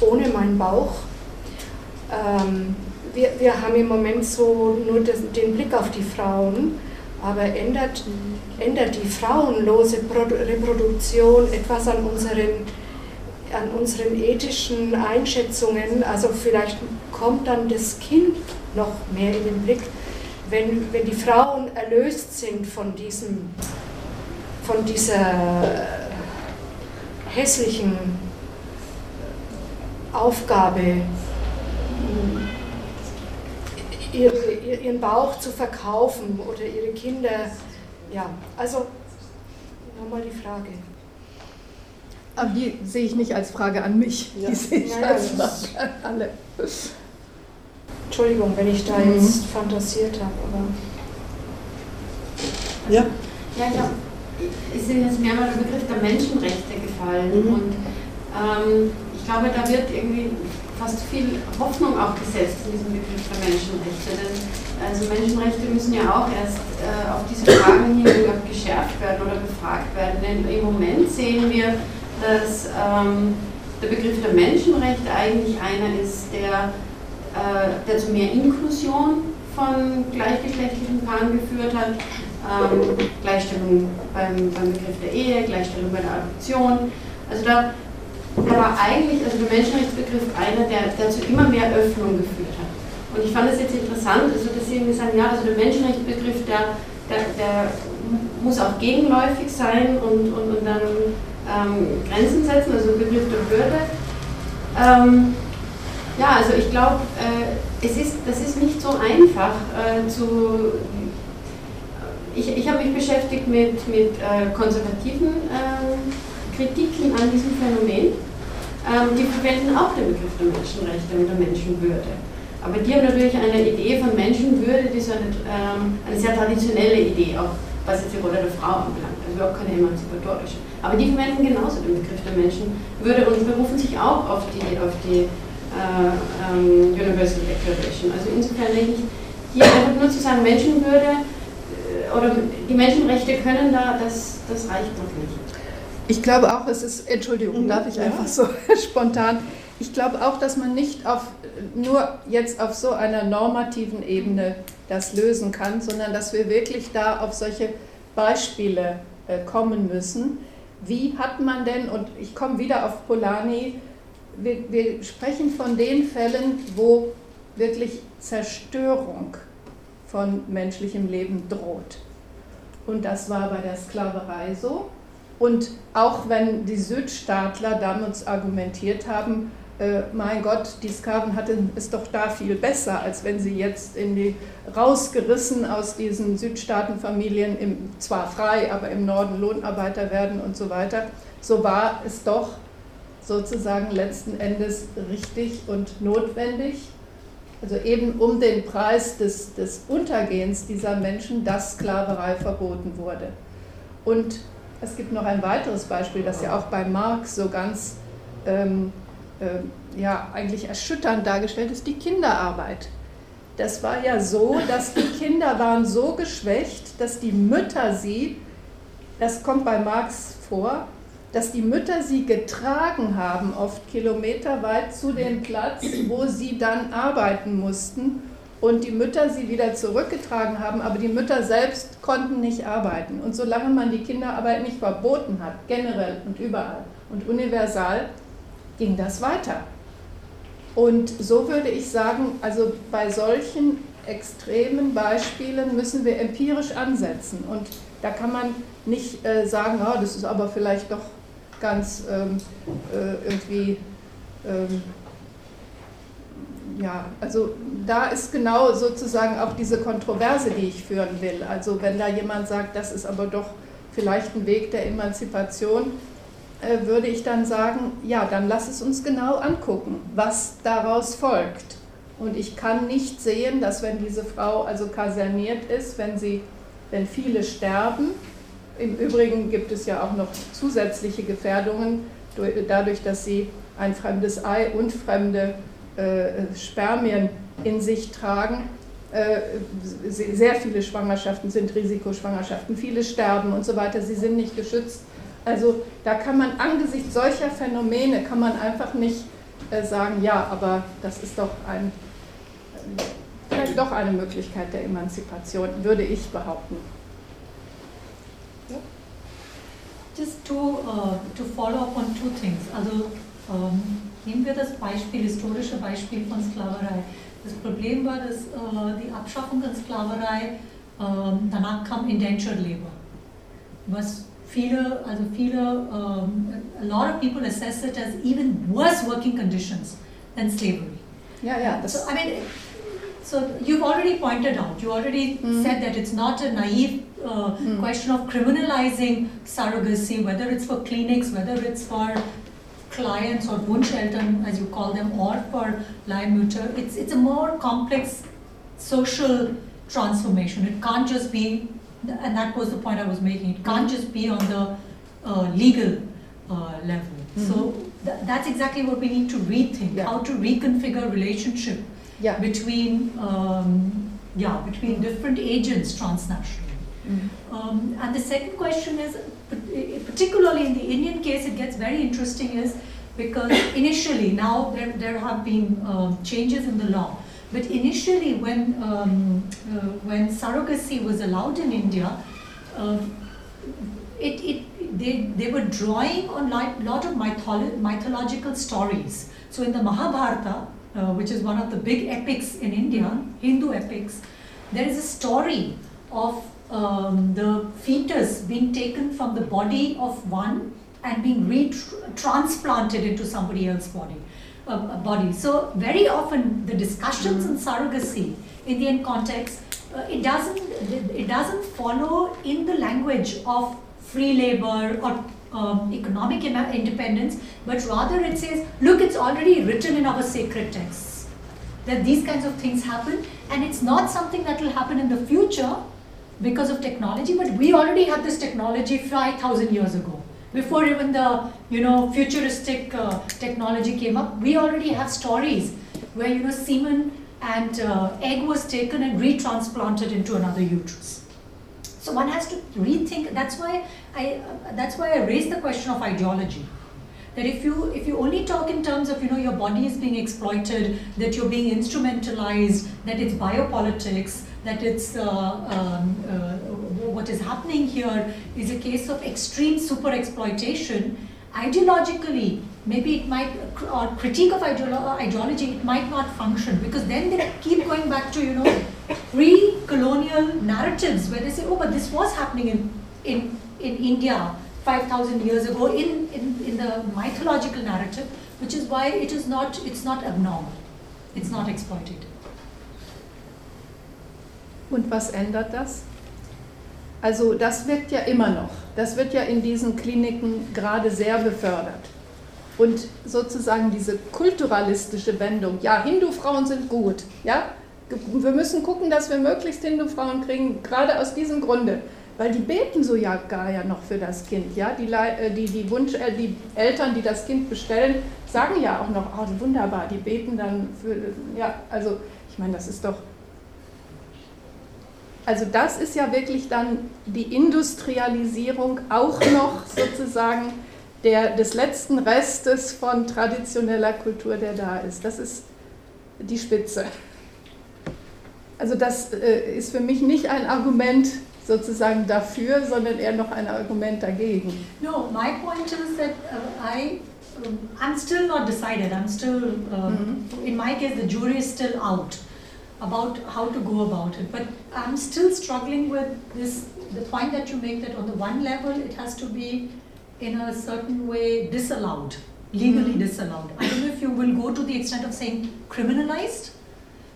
ohne meinen Bauch. Ähm, wir, wir haben im Moment so nur das, den Blick auf die Frauen, aber ändert, ändert die frauenlose Reproduktion etwas an unseren, an unseren ethischen Einschätzungen? Also vielleicht kommt dann das Kind noch mehr in den Blick wenn, wenn die Frauen erlöst sind von, diesem, von dieser hässlichen Aufgabe, ihren Bauch zu verkaufen oder ihre Kinder. Ja, also nochmal die Frage. Aber die sehe ich nicht als Frage an mich, ja. die sehe ich naja, als Frage an alle. Entschuldigung, wenn ich da mhm. jetzt fantasiert habe, aber. Ja. Ja, ich glaube, es ist jetzt mehrmals der Begriff der Menschenrechte gefallen mhm. und ähm, ich glaube, da wird irgendwie fast viel Hoffnung auch gesetzt in diesem Begriff der Menschenrechte. Denn also Menschenrechte müssen ja auch erst äh, auf diese Fragen hin geschärft werden oder befragt werden. Denn im Moment sehen wir, dass ähm, der Begriff der Menschenrechte eigentlich einer ist, der, der zu mehr Inklusion von gleichgeschlechtlichen Paaren geführt hat. Ähm, Gleichstellung beim, beim Begriff der Ehe, Gleichstellung bei der Adoption. Also da, da war eigentlich also der Menschenrechtsbegriff einer, der, der zu immer mehr Öffnung geführt hat. Und ich fand es jetzt interessant, also dass Sie irgendwie sagen, ja, also der Menschenrechtsbegriff, der, der, der muss auch gegenläufig sein und, und, und dann ähm, Grenzen setzen, also Begriff der Würde. Ähm, ja, also ich glaube, äh, es ist, das ist nicht so einfach äh, zu. Ich, ich habe mich beschäftigt mit, mit äh, konservativen ähm, Kritiken an diesem Phänomen. Ähm, die verwenden auch den Begriff der Menschenrechte und der Menschenwürde. Aber die haben natürlich eine Idee von Menschenwürde, die so eine, ähm, eine sehr traditionelle Idee, auch was jetzt die Rolle der Frau anbelangt, also überhaupt keine emanzipatorische. Aber die verwenden genauso den Begriff der Menschenwürde und berufen sich auch auf die, auf die äh, ähm, Universal Declaration. Also insofern denke ich, hier einfach nur zu sagen, Menschenwürde äh, oder die Menschenrechte können da, das, das reicht noch nicht. Ich glaube auch, es ist, Entschuldigung, mhm, darf ich ja. einfach so spontan, ich glaube auch, dass man nicht auf, nur jetzt auf so einer normativen Ebene das lösen kann, sondern dass wir wirklich da auf solche Beispiele äh, kommen müssen. Wie hat man denn, und ich komme wieder auf Polanyi, wir, wir sprechen von den Fällen, wo wirklich Zerstörung von menschlichem Leben droht. Und das war bei der Sklaverei so. Und auch wenn die Südstaatler damals argumentiert haben, äh, mein Gott, die Sklaven hatten es doch da viel besser, als wenn sie jetzt in die rausgerissen aus diesen Südstaatenfamilien, im, zwar frei, aber im Norden Lohnarbeiter werden und so weiter. So war es doch sozusagen letzten Endes richtig und notwendig. Also eben um den Preis des, des Untergehens dieser Menschen, dass Sklaverei verboten wurde. Und es gibt noch ein weiteres Beispiel, das ja auch bei Marx so ganz ähm, äh, ja, eigentlich erschütternd dargestellt ist, die Kinderarbeit. Das war ja so, dass die Kinder waren so geschwächt, dass die Mütter sie, das kommt bei Marx vor, dass die Mütter sie getragen haben, oft kilometerweit zu dem Platz, wo sie dann arbeiten mussten und die Mütter sie wieder zurückgetragen haben, aber die Mütter selbst konnten nicht arbeiten. Und solange man die Kinderarbeit nicht verboten hat, generell und überall und universal, ging das weiter. Und so würde ich sagen, also bei solchen extremen Beispielen müssen wir empirisch ansetzen. Und da kann man nicht äh, sagen, oh, das ist aber vielleicht doch ganz ähm, äh, irgendwie, ähm, ja, also da ist genau sozusagen auch diese Kontroverse, die ich führen will. Also wenn da jemand sagt, das ist aber doch vielleicht ein Weg der Emanzipation, äh, würde ich dann sagen, ja, dann lass es uns genau angucken, was daraus folgt. Und ich kann nicht sehen, dass wenn diese Frau also kaserniert ist, wenn sie, wenn viele sterben, im Übrigen gibt es ja auch noch zusätzliche Gefährdungen, dadurch, dass sie ein fremdes Ei und fremde äh, Spermien in sich tragen. Äh, sehr viele Schwangerschaften sind Risikoschwangerschaften, viele sterben und so weiter, sie sind nicht geschützt. Also da kann man angesichts solcher Phänomene, kann man einfach nicht äh, sagen, ja, aber das ist doch ein, vielleicht doch eine Möglichkeit der Emanzipation, würde ich behaupten. Just to, uh, to follow up on two things. Also ähm, nehmen wir das Beispiel, historische Beispiel von Sklaverei. Das Problem war, dass äh, die Abschaffung der Sklaverei, äh, danach kam Indentured Labor. Was viele, also viele, um, a lot of people assess it as even worse working conditions than slavery. Yeah, yeah. So I mean, so you've already pointed out, you already mm. said that it's not a naive uh, mm. question of criminalizing surrogacy, whether it's for clinics, whether it's for clients or Wunscheltern, as you call them, or for Leihmutter. It's, it's a more complex social transformation. It can't just be, and that was the point I was making, it can't mm. just be on the uh, legal uh, level. Mm-hmm. So th- that's exactly what we need to rethink, yeah. how to reconfigure relationship yeah. between um, yeah between different agents transnationally. Mm-hmm. Um, and the second question is, particularly in the Indian case, it gets very interesting is because initially, now there, there have been um, changes in the law, but initially when, um, uh, when surrogacy was allowed in India, uh, it, it, they, they were drawing on a lot of mytholo mythological stories. So in the Mahabharata, uh, which is one of the big epics in India, Hindu epics, there is a story of um, the fetus being taken from the body of one and being retransplanted into somebody else's body. Uh, body. So very often the discussions in surrogacy, Indian context, uh, it doesn't it doesn't follow in the language of free labor or um, economic independence, but rather it says, look, it's already written in our sacred texts that these kinds of things happen, and it's not something that will happen in the future because of technology, but we already had this technology 5,000 years ago. Before even the you know futuristic uh, technology came up, we already have stories where you know semen and uh, egg was taken and retransplanted into another uterus. So one has to rethink. That's why I. Uh, that's why I raised the question of ideology. That if you if you only talk in terms of you know your body is being exploited, that you're being instrumentalized, that it's biopolitics, that it's uh, um, uh, what is happening here is a case of extreme super exploitation. Ideologically, maybe it might, or critique of ideolo ideology, it might not function because then they keep going back to, you know, pre colonial narratives where they say, oh, but this was happening in, in, in India 5,000 years ago in, in, in the mythological narrative, which is why it is not, it's not abnormal, it's not exploited. Und was ändert das? Also das wirkt ja immer noch. Das wird ja in diesen Kliniken gerade sehr befördert. Und sozusagen diese kulturalistische Wendung, ja, Hindu-Frauen sind gut, ja, wir müssen gucken, dass wir möglichst Hindu-Frauen kriegen, gerade aus diesem Grunde, weil die beten so ja gar ja noch für das Kind, ja, die, äh, die, die, Wunsch, äh, die Eltern, die das Kind bestellen, sagen ja auch noch, oh, wunderbar, die beten dann für, ja, also ich meine, das ist doch also das ist ja wirklich dann die Industrialisierung auch noch sozusagen der, des letzten Restes von traditioneller Kultur, der da ist. Das ist die Spitze. Also das äh, ist für mich nicht ein Argument sozusagen dafür, sondern eher noch ein Argument dagegen. No, my point is that uh, I I'm still not decided. I'm still uh, mm -hmm. in my case the jury is still out. About how to go about it. But I'm still struggling with this the point that you make that on the one level it has to be in a certain way disallowed, legally mm -hmm. disallowed. I don't know if you will go to the extent of saying criminalized,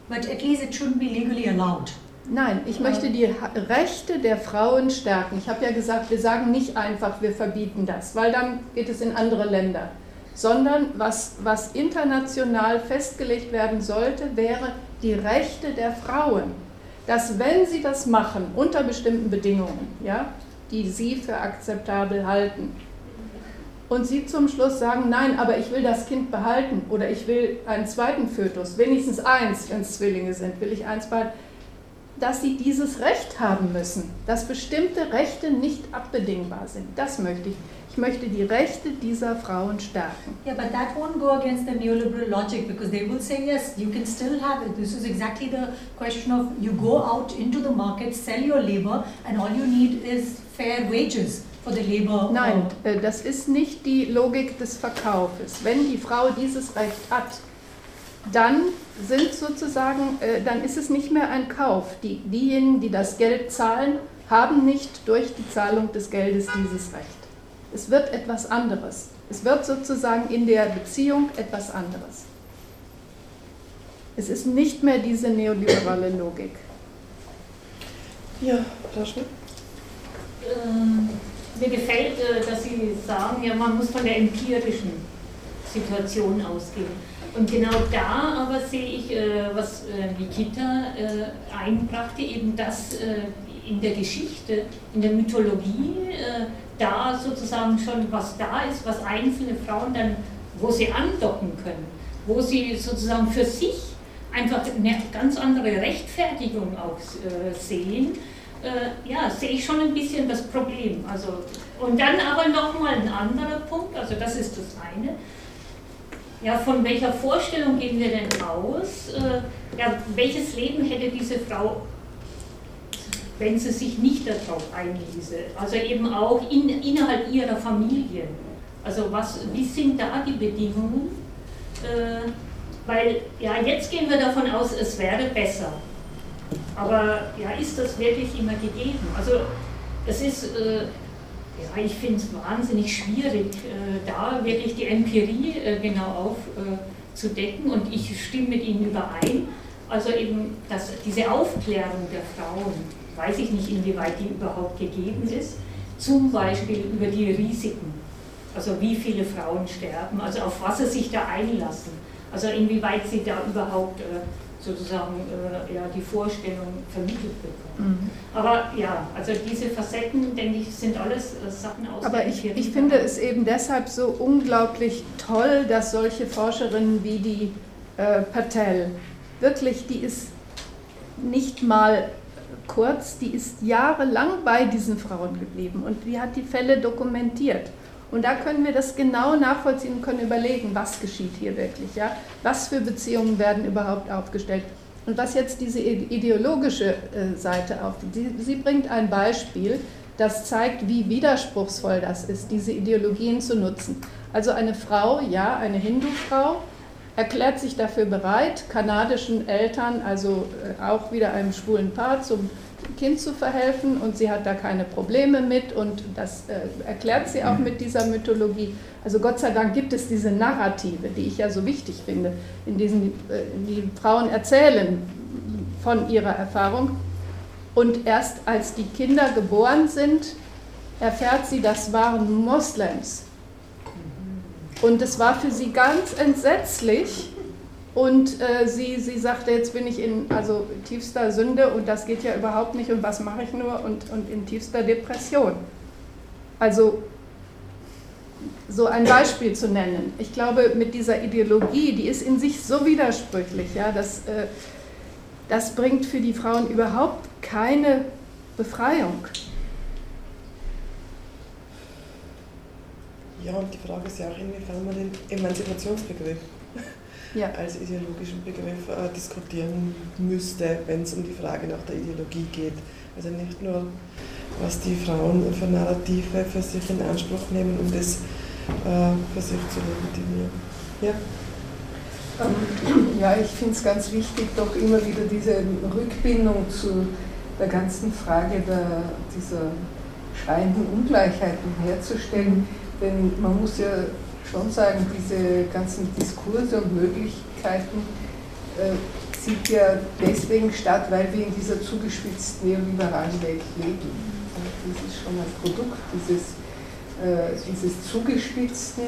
but at least it shouldn't be legally allowed. Nein, ich möchte die Rechte der Frauen stärken. Ich habe ja gesagt, wir sagen nicht einfach, wir verbieten das, weil dann geht es in andere Länder. Sondern was, was international festgelegt werden sollte, wäre die Rechte der Frauen, dass wenn sie das machen, unter bestimmten Bedingungen, ja, die sie für akzeptabel halten, und sie zum Schluss sagen, nein, aber ich will das Kind behalten oder ich will einen zweiten Fötus, wenigstens eins, wenn es Zwillinge sind, will ich eins behalten, dass sie dieses Recht haben müssen, dass bestimmte Rechte nicht abbedingbar sind. Das möchte ich. Ich möchte die Rechte dieser Frauen stärken. Yeah, but that won't go against the neoliberal logic because they will say yes, you can still have it. This is exactly the question of you go out into the market, sell your labor, and all you need is fair wages. For the labor Nein, äh, das ist nicht die Logik des Verkaufes. Wenn die Frau dieses Recht hat, dann sind sozusagen, äh, dann ist es nicht mehr ein Kauf. Die, diejenigen, die das Geld zahlen, haben nicht durch die Zahlung des Geldes dieses Recht. Es wird etwas anderes. Es wird sozusagen in der Beziehung etwas anderes. Es ist nicht mehr diese neoliberale Logik. Ja, Frau Schmidt? Ähm, mir gefällt, äh, dass Sie sagen, ja, man muss von der empirischen Situation ausgehen. Und genau da aber sehe ich, äh, was äh, Nikita einbrachte, eben das in der Geschichte, in der Mythologie da sozusagen schon was da ist, was einzelne Frauen dann, wo sie andocken können, wo sie sozusagen für sich einfach eine ganz andere Rechtfertigung auch äh, sehen äh, ja, sehe ich schon ein bisschen das Problem. Also, und dann aber nochmal ein anderer Punkt, also das ist das eine. Ja, von welcher Vorstellung gehen wir denn aus? Äh, ja, welches Leben hätte diese Frau, wenn sie sich nicht darauf einließe? Also eben auch in, innerhalb ihrer Familie. Also was, wie sind da die Bedingungen? Äh, weil ja, jetzt gehen wir davon aus, es wäre besser. Aber ja, ist das wirklich immer gegeben? Also es ist, äh, ja, ich finde es wahnsinnig schwierig, äh, da wirklich die Empirie äh, genau aufzudecken und ich stimme mit Ihnen überein. Also eben dass diese Aufklärung der Frauen, weiß ich nicht, inwieweit die überhaupt gegeben ist, zum Beispiel über die Risiken, also wie viele Frauen sterben, also auf was sie sich da einlassen, also inwieweit sie da überhaupt äh, sozusagen äh, ja, die Vorstellung vermittelt bekommen. Mhm. Aber ja, also diese Facetten, denke ich, sind alles äh, Sachen aus Aber ich, ich finde es eben deshalb so unglaublich toll, dass solche Forscherinnen wie die äh, Patel, wirklich, die ist nicht mal kurz, die ist jahrelang bei diesen Frauen geblieben und die hat die Fälle dokumentiert. Und da können wir das genau nachvollziehen und können überlegen, was geschieht hier wirklich, ja? Was für Beziehungen werden überhaupt aufgestellt? Und was jetzt diese ideologische äh, Seite auf, sie, sie bringt ein Beispiel, das zeigt, wie widerspruchsvoll das ist, diese Ideologien zu nutzen. Also eine Frau, ja, eine Hindu-Frau, erklärt sich dafür bereit, kanadischen Eltern, also äh, auch wieder einem schwulen Paar, zum Kind zu verhelfen und sie hat da keine Probleme mit und das äh, erklärt sie auch mit dieser Mythologie. Also Gott sei Dank gibt es diese Narrative, die ich ja so wichtig finde, in denen äh, die Frauen erzählen von ihrer Erfahrung. Und erst als die Kinder geboren sind, erfährt sie, das waren Moslems. Und es war für sie ganz entsetzlich, und äh, sie, sie sagte, jetzt bin ich in also, tiefster Sünde und das geht ja überhaupt nicht und was mache ich nur und, und in tiefster Depression. Also so ein Beispiel zu nennen. Ich glaube, mit dieser Ideologie, die ist in sich so widersprüchlich, ja, das, äh, das bringt für die Frauen überhaupt keine Befreiung. Ja, und die Frage ist ja auch, inwiefern man den Emanzipationsbegriff ja. als ideologischen Begriff äh, diskutieren müsste, wenn es um die Frage nach der Ideologie geht. Also nicht nur, was die Frauen für Narrative für sich in Anspruch nehmen, um das äh, für sich zu legitimieren. Ja. Ähm, ja, ich finde es ganz wichtig, doch immer wieder diese Rückbindung zu der ganzen Frage der, dieser schreienden Ungleichheiten herzustellen. Denn man muss ja schon sagen, diese ganzen Diskurse und Möglichkeiten äh, sind ja deswegen statt, weil wir in dieser zugespitzten neoliberalen Welt leben. Das ist schon ein Produkt dieses, äh, dieses zugespitzten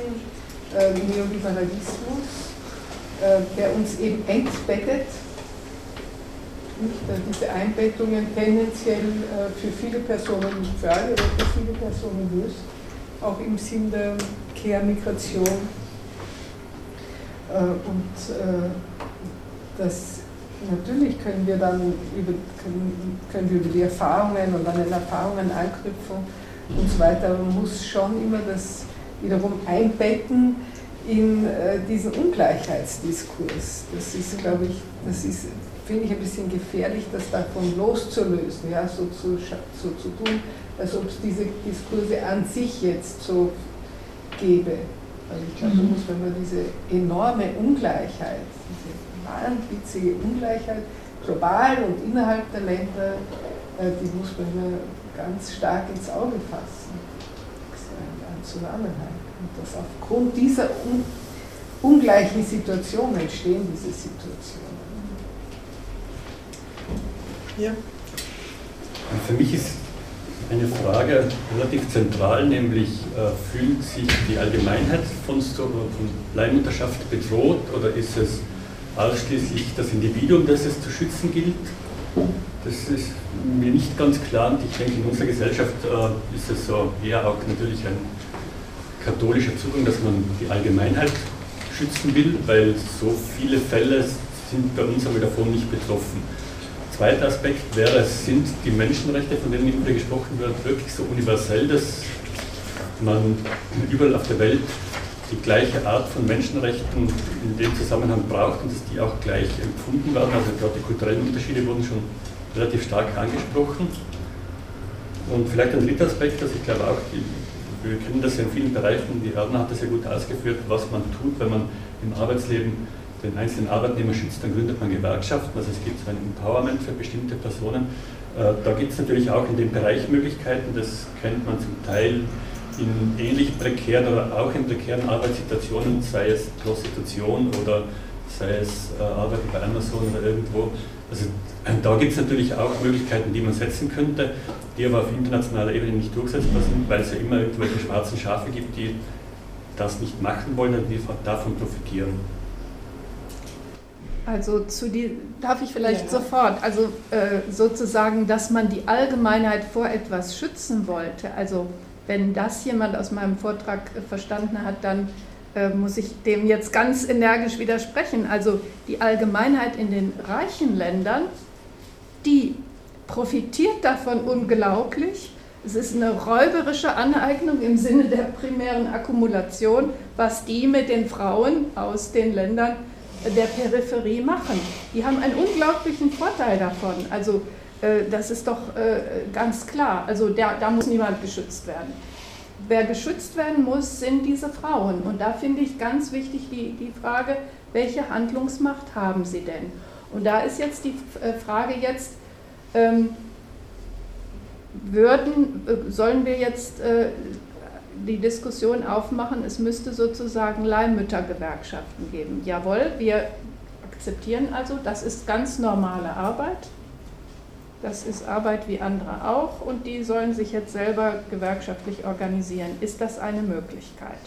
äh, Neoliberalismus, äh, der uns eben entbettet. Nicht, diese Einbettungen tendenziell äh, für viele Personen, nicht für alle, aber für viele Personen löst, auch im Sinn der Kehrmigration. Äh, und äh, das natürlich können wir dann über, können, können wir über die Erfahrungen und an den Erfahrungen anknüpfen und so weiter, aber man muss schon immer das wiederum einbetten in äh, diesen Ungleichheitsdiskurs. Das ist, glaube ich, das ist, finde ich ein bisschen gefährlich, das davon loszulösen, ja, so zu, so zu tun, als ob es diese Diskurse an sich jetzt so gäbe. Also ich glaube, mhm. muss, wenn man diese enorme Ungleichheit, diese wahnwitzige Ungleichheit, global und innerhalb der Länder, äh, die muss man immer ganz stark ins Auge fassen. Das ist ein, Zusammenhang. Und dass aufgrund dieser un ungleichen Situationen entstehen diese Situationen. Ja. Für mich ist eine Frage relativ zentral, nämlich äh, fühlt sich die Allgemeinheit von, von Leihmutterschaft bedroht oder ist es ausschließlich das Individuum, das es zu schützen gilt? Das ist mir nicht ganz klar und ich denke, in unserer Gesellschaft äh, ist es so eher auch natürlich ein katholischer Zugang, dass man die Allgemeinheit schützen will, weil so viele Fälle sind bei uns aber davon nicht betroffen. Zweiter Aspekt wäre, sind die Menschenrechte, von denen immer gesprochen wird, wirklich so universell, dass man überall auf der Welt die gleiche Art von Menschenrechten in dem Zusammenhang braucht und dass die auch gleich empfunden werden. Also gerade die kulturellen Unterschiede wurden schon relativ stark angesprochen. Und vielleicht ein dritter Aspekt, also ich glaube auch, die, wir kennen das ja in vielen Bereichen, die Erna hat das ja gut ausgeführt, was man tut, wenn man im Arbeitsleben den einzelnen Arbeitnehmer schützt, dann gründet man Gewerkschaften, also es gibt so ein Empowerment für bestimmte Personen. Äh, da gibt es natürlich auch in dem Bereich Möglichkeiten, das kennt man zum Teil in ähnlich prekären oder auch in prekären Arbeitssituationen, sei es Prostitution oder sei es äh, Arbeit bei Amazon oder irgendwo. Also äh, da gibt es natürlich auch Möglichkeiten, die man setzen könnte, die aber auf internationaler Ebene nicht durchsetzbar sind, weil es ja immer irgendwelche schwarzen Schafe gibt, die das nicht machen wollen und die davon profitieren. Also zu die, darf ich vielleicht ja. sofort, also äh, sozusagen, dass man die Allgemeinheit vor etwas schützen wollte. Also wenn das jemand aus meinem Vortrag verstanden hat, dann äh, muss ich dem jetzt ganz energisch widersprechen. Also die Allgemeinheit in den reichen Ländern, die profitiert davon unglaublich. Es ist eine räuberische Aneignung im Sinne der primären Akkumulation, was die mit den Frauen aus den Ländern der Peripherie machen. Die haben einen unglaublichen Vorteil davon. Also äh, das ist doch äh, ganz klar. Also der, da muss niemand geschützt werden. Wer geschützt werden muss, sind diese Frauen. Und da finde ich ganz wichtig die, die Frage, welche Handlungsmacht haben sie denn? Und da ist jetzt die äh, Frage jetzt, ähm, würden, sollen wir jetzt die Diskussion aufmachen, es müsste sozusagen Leihmüttergewerkschaften geben. Jawohl, wir akzeptieren also, das ist ganz normale Arbeit. Das ist Arbeit wie andere auch und die sollen sich jetzt selber gewerkschaftlich organisieren. Ist das eine Möglichkeit?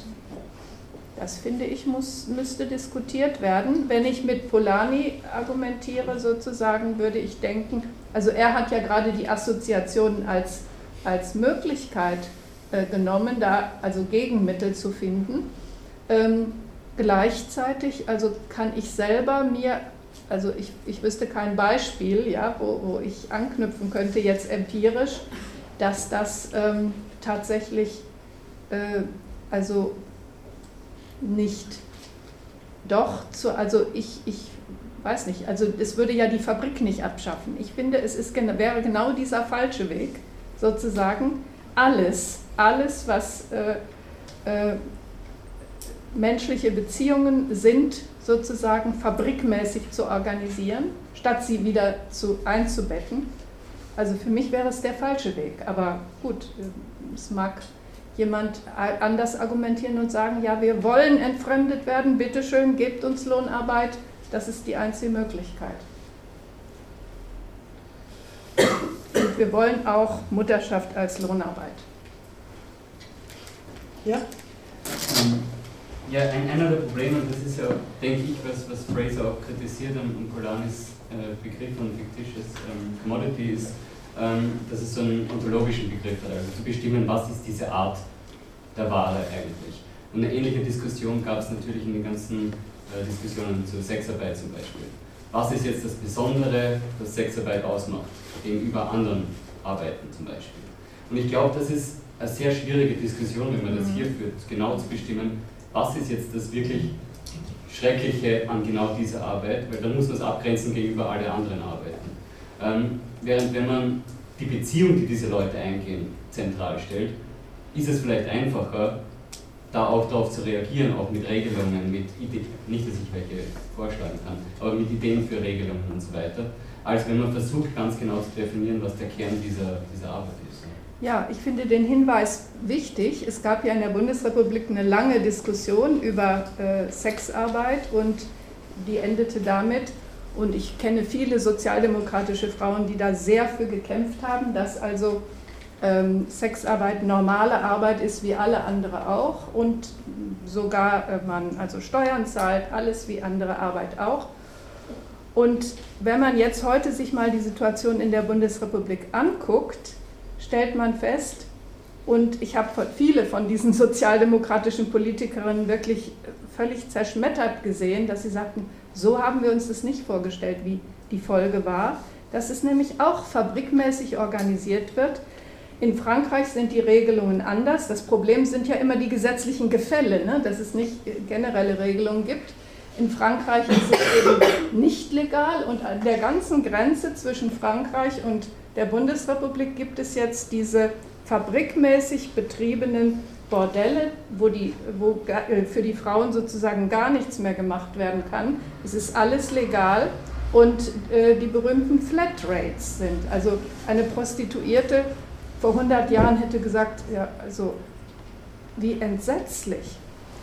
Das finde ich muss, müsste diskutiert werden. Wenn ich mit Polani argumentiere, sozusagen, würde ich denken, also er hat ja gerade die Assoziationen als, als Möglichkeit genommen, da also Gegenmittel zu finden. Ähm, gleichzeitig also kann ich selber mir, also ich, ich wüsste kein Beispiel, ja, wo, wo ich anknüpfen könnte, jetzt empirisch, dass das ähm, tatsächlich äh, also nicht doch zu, also ich, ich weiß nicht, also es würde ja die Fabrik nicht abschaffen. Ich finde, es ist, wäre genau dieser falsche Weg, sozusagen alles alles, was äh, äh, menschliche Beziehungen sind, sozusagen fabrikmäßig zu organisieren, statt sie wieder zu, einzubetten. Also für mich wäre es der falsche Weg. Aber gut, äh, es mag jemand anders argumentieren und sagen, ja, wir wollen entfremdet werden, bitteschön, gebt uns Lohnarbeit, das ist die einzige Möglichkeit. Und wir wollen auch Mutterschaft als Lohnarbeit. Ja? Ähm, ja, ein, einer der Probleme, und das ist ja, denke ich, was, was Fraser auch kritisiert an Polanis äh, Begriff von fictitious ähm, Commodity ist, ähm, dass es so einen ontologischen Begriff hat, also zu bestimmen, was ist diese Art der Ware eigentlich. Und eine ähnliche Diskussion gab es natürlich in den ganzen äh, Diskussionen zur Sexarbeit zum Beispiel. Was ist jetzt das Besondere, das Sexarbeit ausmacht, gegenüber anderen Arbeiten zum Beispiel? Und ich glaube, das ist eine sehr schwierige Diskussion, wenn man das hier führt, genau zu bestimmen, was ist jetzt das wirklich Schreckliche an genau dieser Arbeit, weil dann muss man es abgrenzen gegenüber alle anderen Arbeiten. Ähm, während wenn man die Beziehung, die diese Leute eingehen, zentral stellt, ist es vielleicht einfacher, da auch darauf zu reagieren, auch mit Regelungen, mit Ideen, nicht, dass ich welche vorschlagen kann, aber mit Ideen für Regelungen und so weiter, als wenn man versucht, ganz genau zu definieren, was der Kern dieser, dieser Arbeit ist. Ja, ich finde den Hinweis wichtig. Es gab ja in der Bundesrepublik eine lange Diskussion über äh, Sexarbeit und die endete damit. Und ich kenne viele sozialdemokratische Frauen, die da sehr für gekämpft haben, dass also ähm, Sexarbeit normale Arbeit ist wie alle andere auch und sogar äh, man also Steuern zahlt, alles wie andere Arbeit auch. Und wenn man jetzt heute sich mal die Situation in der Bundesrepublik anguckt, stellt man fest, und ich habe viele von diesen sozialdemokratischen Politikerinnen wirklich völlig zerschmettert gesehen, dass sie sagten, so haben wir uns das nicht vorgestellt, wie die Folge war. dass es nämlich auch fabrikmäßig organisiert wird. In Frankreich sind die Regelungen anders. Das Problem sind ja immer die gesetzlichen Gefälle, ne? dass es nicht generelle Regelungen gibt. In Frankreich ist es eben nicht legal und an der ganzen Grenze zwischen Frankreich und der Bundesrepublik gibt es jetzt diese fabrikmäßig betriebenen Bordelle, wo, die, wo äh, für die Frauen sozusagen gar nichts mehr gemacht werden kann. Es ist alles legal und äh, die berühmten Flatrates sind. Also eine Prostituierte vor 100 Jahren hätte gesagt, ja, also wie entsetzlich.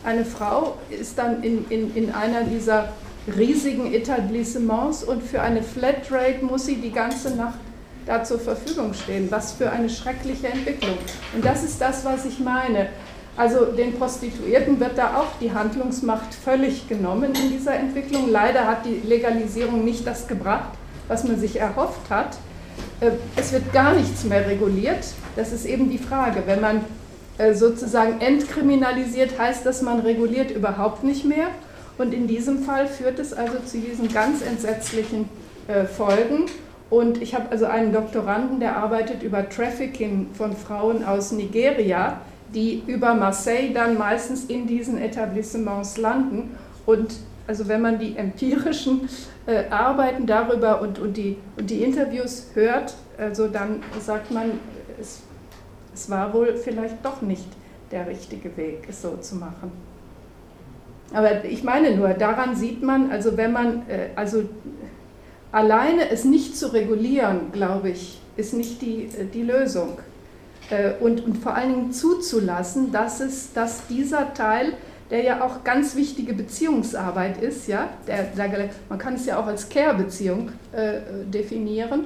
Eine Frau ist dann in, in, in einer dieser riesigen Etablissements und für eine Flatrate muss sie die ganze Nacht da zur Verfügung stehen. Was für eine schreckliche Entwicklung. Und das ist das, was ich meine. Also den Prostituierten wird da auch die Handlungsmacht völlig genommen in dieser Entwicklung. Leider hat die Legalisierung nicht das gebracht, was man sich erhofft hat. Äh, es wird gar nichts mehr reguliert. Das ist eben die Frage. Wenn man äh, sozusagen entkriminalisiert, heißt das, man reguliert überhaupt nicht mehr. Und in diesem Fall führt es also zu diesen ganz entsetzlichen äh, Folgen. Und ich habe also einen Doktoranden, der arbeitet über Trafficking von Frauen aus Nigeria, die über Marseille dann meistens in diesen Etablissements landen. Und also wenn man die empirischen äh, Arbeiten darüber und, und, die, und die Interviews hört, also dann sagt man, es, es war wohl vielleicht doch nicht der richtige Weg, es so zu machen. Aber ich meine nur, daran sieht man, also wenn man, äh, also alleine es nicht zu regulieren, glaube ich, ist nicht die, die Lösung. Äh, und, und vor allen Dingen zuzulassen, dass, es, dass dieser Teil, der ja auch ganz wichtige Beziehungsarbeit ist, ja, der, der man kann es ja auch als Care-Beziehung äh, definieren,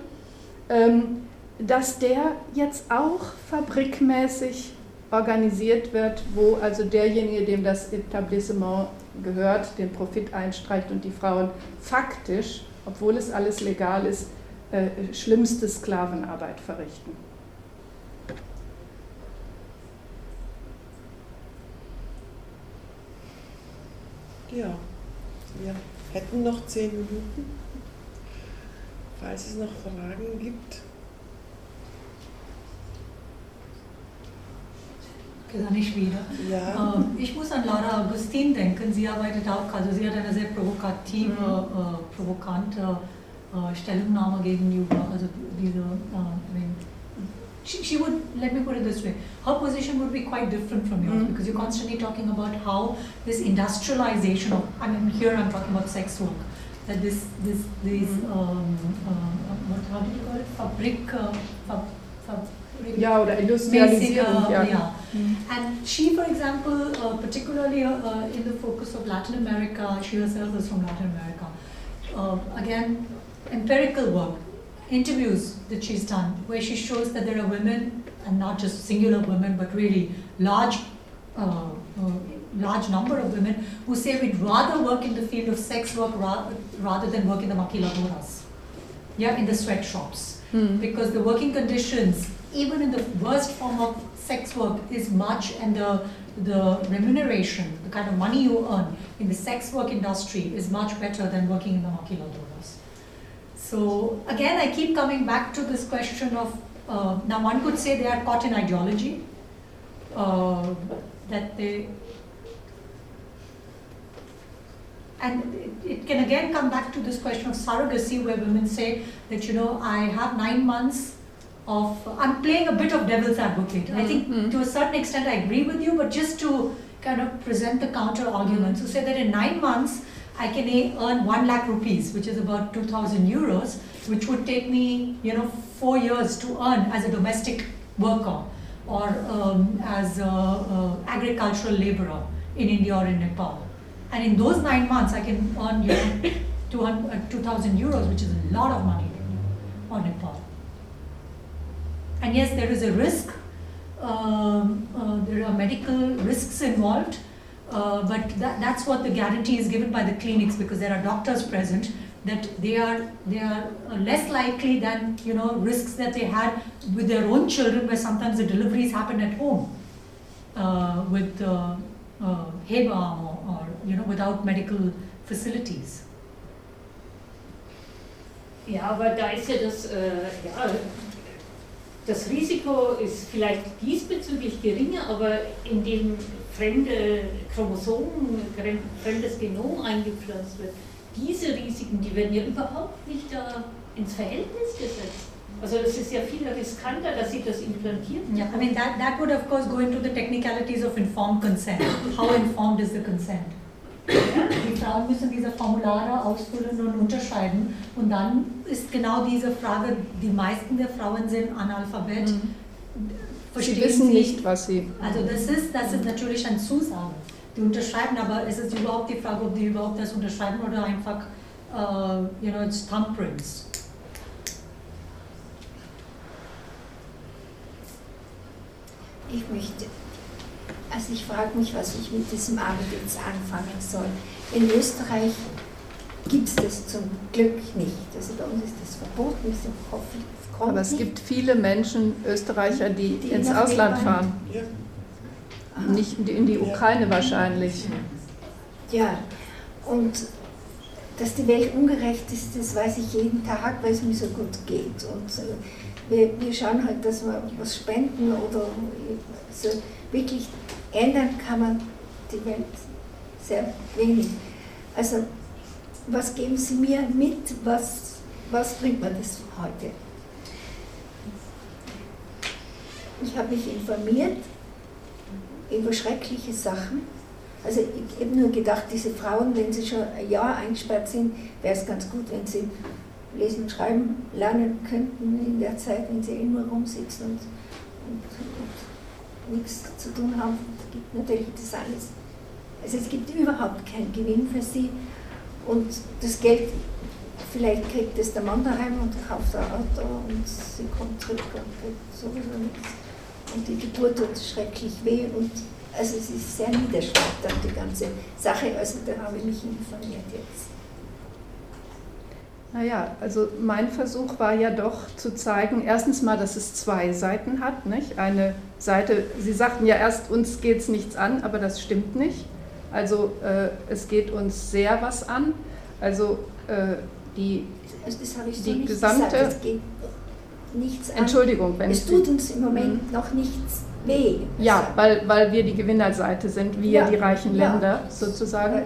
ähm, dass der jetzt auch fabrikmäßig organisiert wird, wo also derjenige, dem das Etablissement gehört, den Profit einstreicht und die Frauen faktisch obwohl es alles legal ist, äh, schlimmste Sklavenarbeit verrichten. Ja, wir hätten noch zehn Minuten, falls es noch Fragen gibt. Ich wieder. Ja. Ähm, ich muss an Laura Augustin denken. Sie arbeitet auch, also sie hat eine sehr provokative, mhm. äh, provokante äh, Stellungnahme gegenüber, also diese, äh, she, she would, let me put it this way, her position would be quite different from yours mm. because you're constantly talking about how this industrialization of, I mean, here I'm talking about sex work, that this, this, these, mm. um, uh, what, how do you call it, fabric, uh, fab, fab, ja, oder Industrialisierung. ja. ja. Mm. And she, for example, uh, particularly uh, in the focus of Latin America, she herself is from Latin America. Uh, again, empirical work, interviews that she's done, where she shows that there are women, and not just singular women, but really large, uh, uh, large number of women who say we'd rather work in the field of sex work ra rather than work in the maquiladoras, yeah, in the sweatshops, mm. because the working conditions even in the worst form of sex work is much and the, the remuneration, the kind of money you earn in the sex work industry is much better than working in the maquiladoras. So again, I keep coming back to this question of, uh, now one could say they are caught in ideology, uh, that they, and it, it can again come back to this question of surrogacy where women say that, you know, I have nine months of I'm playing a bit of devil's advocate. Mm-hmm. I think mm-hmm. to a certain extent I agree with you, but just to kind of present the counter argument. Mm-hmm. So say that in nine months I can earn one lakh rupees, which is about two thousand euros, which would take me you know four years to earn as a domestic worker or um, as a, agricultural laborer in India or in Nepal. And in those nine months I can earn you know 2,000 euros, which is a lot of money or Nepal. And yes, there is a risk. Um, uh, there are medical risks involved, uh, but that, that's what the guarantee is given by the clinics because there are doctors present that they are they are less likely than you know risks that they had with their own children where sometimes the deliveries happen at home uh, with uh, uh, or, or you know without medical facilities. Ja, aber da ist ja, das Risiko ist vielleicht diesbezüglich geringer, aber indem fremde Chromosomen, fremdes Genom eingepflanzt wird, diese Risiken, die werden ja überhaupt nicht da ins Verhältnis gesetzt. Also es ist ja viel riskanter, dass sie das implantieren. Yeah, I mean that, that would of course go into the technicalities of informed consent. How informed is the consent? Die Frauen müssen diese Formulare ausfüllen und unterschreiben. Und dann ist genau diese Frage, die meisten der Frauen sind Analphabet. Mhm. Sie wissen sie, nicht, was sie. Also das ist, das ist natürlich ein Zusage. Die unterschreiben, aber es ist überhaupt die Frage, ob die überhaupt das unterschreiben oder einfach, uh, you know, it's thumbprints. Ich möchte, also ich frage mich, was ich mit diesem Abend jetzt anfangen soll. In Österreich gibt es das zum Glück nicht. Also bei uns ist das verboten, ist hoffe ich, Aber es gibt viele Menschen, Österreicher, die, die ins Ausland fahren. Ja. Nicht in die Ukraine wahrscheinlich. Ja, und dass die Welt ungerecht ist, das weiß ich jeden Tag, weil es mir so gut geht. Und äh, wir, wir schauen halt, dass wir was spenden oder also wirklich ändern kann man die Welt sehr wenig. Also was geben Sie mir mit, was, was bringt mir das heute? Ich habe mich informiert über schreckliche Sachen. Also ich habe nur gedacht, diese Frauen, wenn sie schon ein Jahr eingesperrt sind, wäre es ganz gut, wenn sie lesen und schreiben lernen könnten in der Zeit, wenn sie immer rumsitzen und, und, und nichts zu tun haben. Gibt natürlich das alles. Also es gibt überhaupt keinen Gewinn für sie und das Geld, vielleicht kriegt es der Mann daheim und kauft ein Auto und sie kommt zurück und kriegt sowieso nichts. Und die Geburt tut schrecklich weh und also es ist sehr niederschmetternd, die ganze Sache. Also da habe ich mich informiert jetzt. Naja, also mein Versuch war ja doch zu zeigen, erstens mal, dass es zwei Seiten hat. Nicht? Eine Seite, Sie sagten ja erst, uns geht es nichts an, aber das stimmt nicht. Also äh, es geht uns sehr was an. Also äh, die, also das habe ich so die gesamte. Gesagt, es geht nichts an. Entschuldigung, wenn es tut uns im Moment mhm. noch nichts weh. Ja, weil, weil wir die Gewinnerseite sind, wir ja, die reichen Länder ja, sozusagen.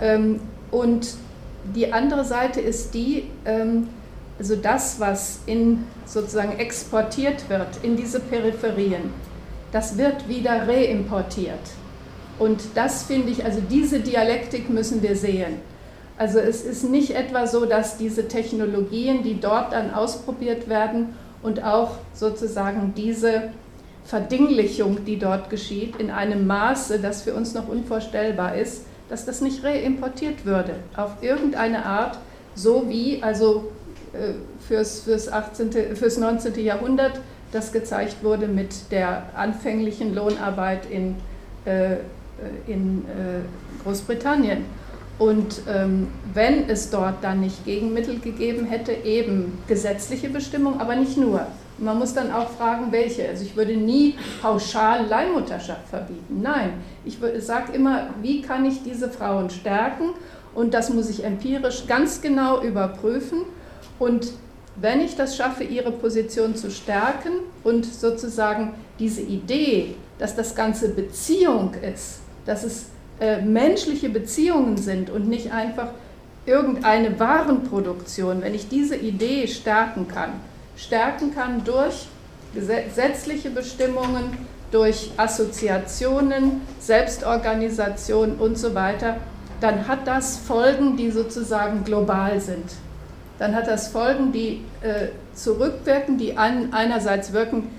Ähm, und die andere Seite ist die, also das, was in sozusagen exportiert wird in diese Peripherien, das wird wieder reimportiert. Und das finde ich, also diese Dialektik müssen wir sehen. Also es ist nicht etwa so, dass diese Technologien, die dort dann ausprobiert werden und auch sozusagen diese Verdinglichung, die dort geschieht, in einem Maße, das für uns noch unvorstellbar ist, dass das nicht reimportiert würde, auf irgendeine Art, so wie also äh, fürs, fürs, 18., fürs 19. Jahrhundert das gezeigt wurde mit der anfänglichen Lohnarbeit in, äh, in äh, Großbritannien. Und ähm, wenn es dort dann nicht Gegenmittel gegeben hätte, eben gesetzliche Bestimmungen, aber nicht nur, man muss dann auch fragen, welche. Also ich würde nie pauschal Leihmutterschaft verbieten. Nein, ich sage immer, wie kann ich diese Frauen stärken? Und das muss ich empirisch ganz genau überprüfen. Und wenn ich das schaffe, ihre Position zu stärken und sozusagen diese Idee, dass das Ganze Beziehung ist, dass es äh, menschliche Beziehungen sind und nicht einfach irgendeine Warenproduktion, wenn ich diese Idee stärken kann, stärken kann durch gesetzliche Bestimmungen, durch Assoziationen, Selbstorganisation und so weiter, dann hat das Folgen, die sozusagen global sind. Dann hat das Folgen, die äh, zurückwirken, die an, einerseits wirken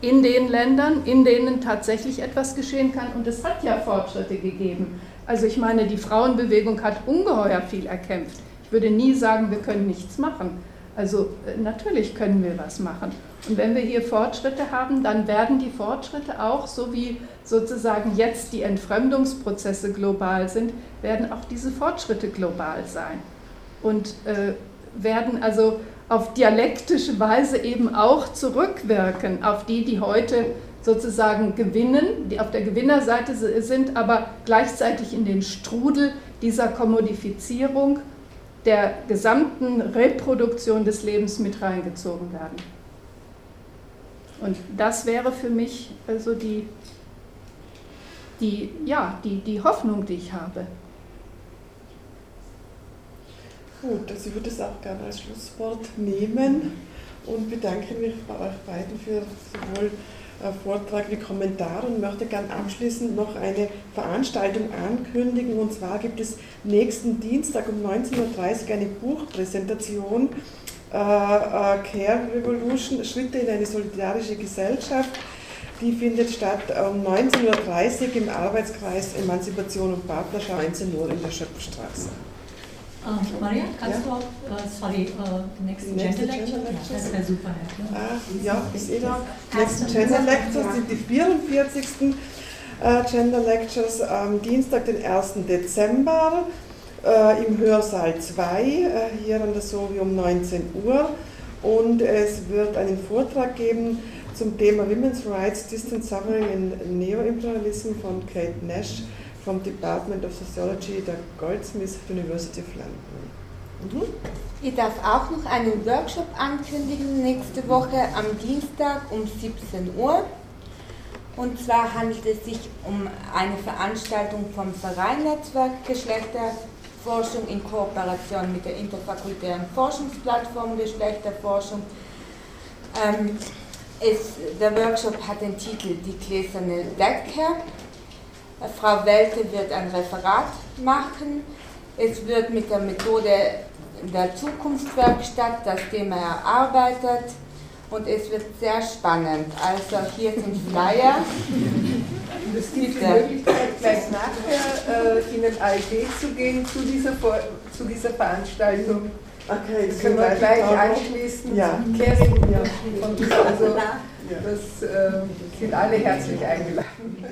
in den Ländern, in denen tatsächlich etwas geschehen kann. Und es hat ja Fortschritte gegeben. Also ich meine, die Frauenbewegung hat ungeheuer viel erkämpft. Ich würde nie sagen, wir können nichts machen. Also äh, natürlich können wir was machen. Und wenn wir hier Fortschritte haben, dann werden die Fortschritte auch, so wie sozusagen jetzt die Entfremdungsprozesse global sind, werden auch diese Fortschritte global sein. Und äh, werden also auf dialektische Weise eben auch zurückwirken auf die, die heute sozusagen gewinnen, die auf der Gewinnerseite sind, aber gleichzeitig in den Strudel dieser Kommodifizierung der gesamten Reproduktion des Lebens mit reingezogen werden. Und das wäre für mich also die, die, ja, die, die Hoffnung, die ich habe. Gut, also ich würde es auch gerne als Schlusswort nehmen und bedanke mich bei euch beiden für sowohl Vortrag wie Kommentar und möchte gerne abschließend noch eine Veranstaltung ankündigen. Und zwar gibt es nächsten Dienstag um 19.30 Uhr eine Buchpräsentation äh, äh, Care Revolution, Schritte in eine solidarische Gesellschaft. Die findet statt um 19.30 Uhr im Arbeitskreis Emanzipation und Partnerschaft 19 Uhr in der Schöpfstraße. Uh, Maria, kannst ja. du auch, uh, sorry, uh, next Gender Lecture? Ja, das wäre super. Ja, ja ist eh da. Nächsten Gender Lectures sind die 44. Gender Lectures am Dienstag, den 1. Dezember im Hörsaal 2, hier an der Sovi um 19 Uhr. Und es wird einen Vortrag geben zum Thema Women's Rights, Distant Suffering and Neo-Imperialism von Kate Nash vom Department of Sociology der Goldsmith University of London. Mhm. Ich darf auch noch einen Workshop ankündigen nächste Woche am Dienstag um 17 Uhr. Und zwar handelt es sich um eine Veranstaltung vom Verein Netzwerk Geschlechterforschung in Kooperation mit der interfakultären Forschungsplattform Geschlechterforschung. Ähm, es, der Workshop hat den Titel Die gläserne Decke Frau Welte wird ein Referat machen. Es wird mit der Methode der Zukunftswerkstatt das Thema erarbeitet und es wird sehr spannend. Also hier sind Flyer. Es gibt die Möglichkeit, gleich nachher äh, in den ALD zu gehen zu dieser, zu dieser Veranstaltung. Okay, das können wir gleich anschließen. Ja. Kerstin, ja. also, das äh, sind alle herzlich eingeladen.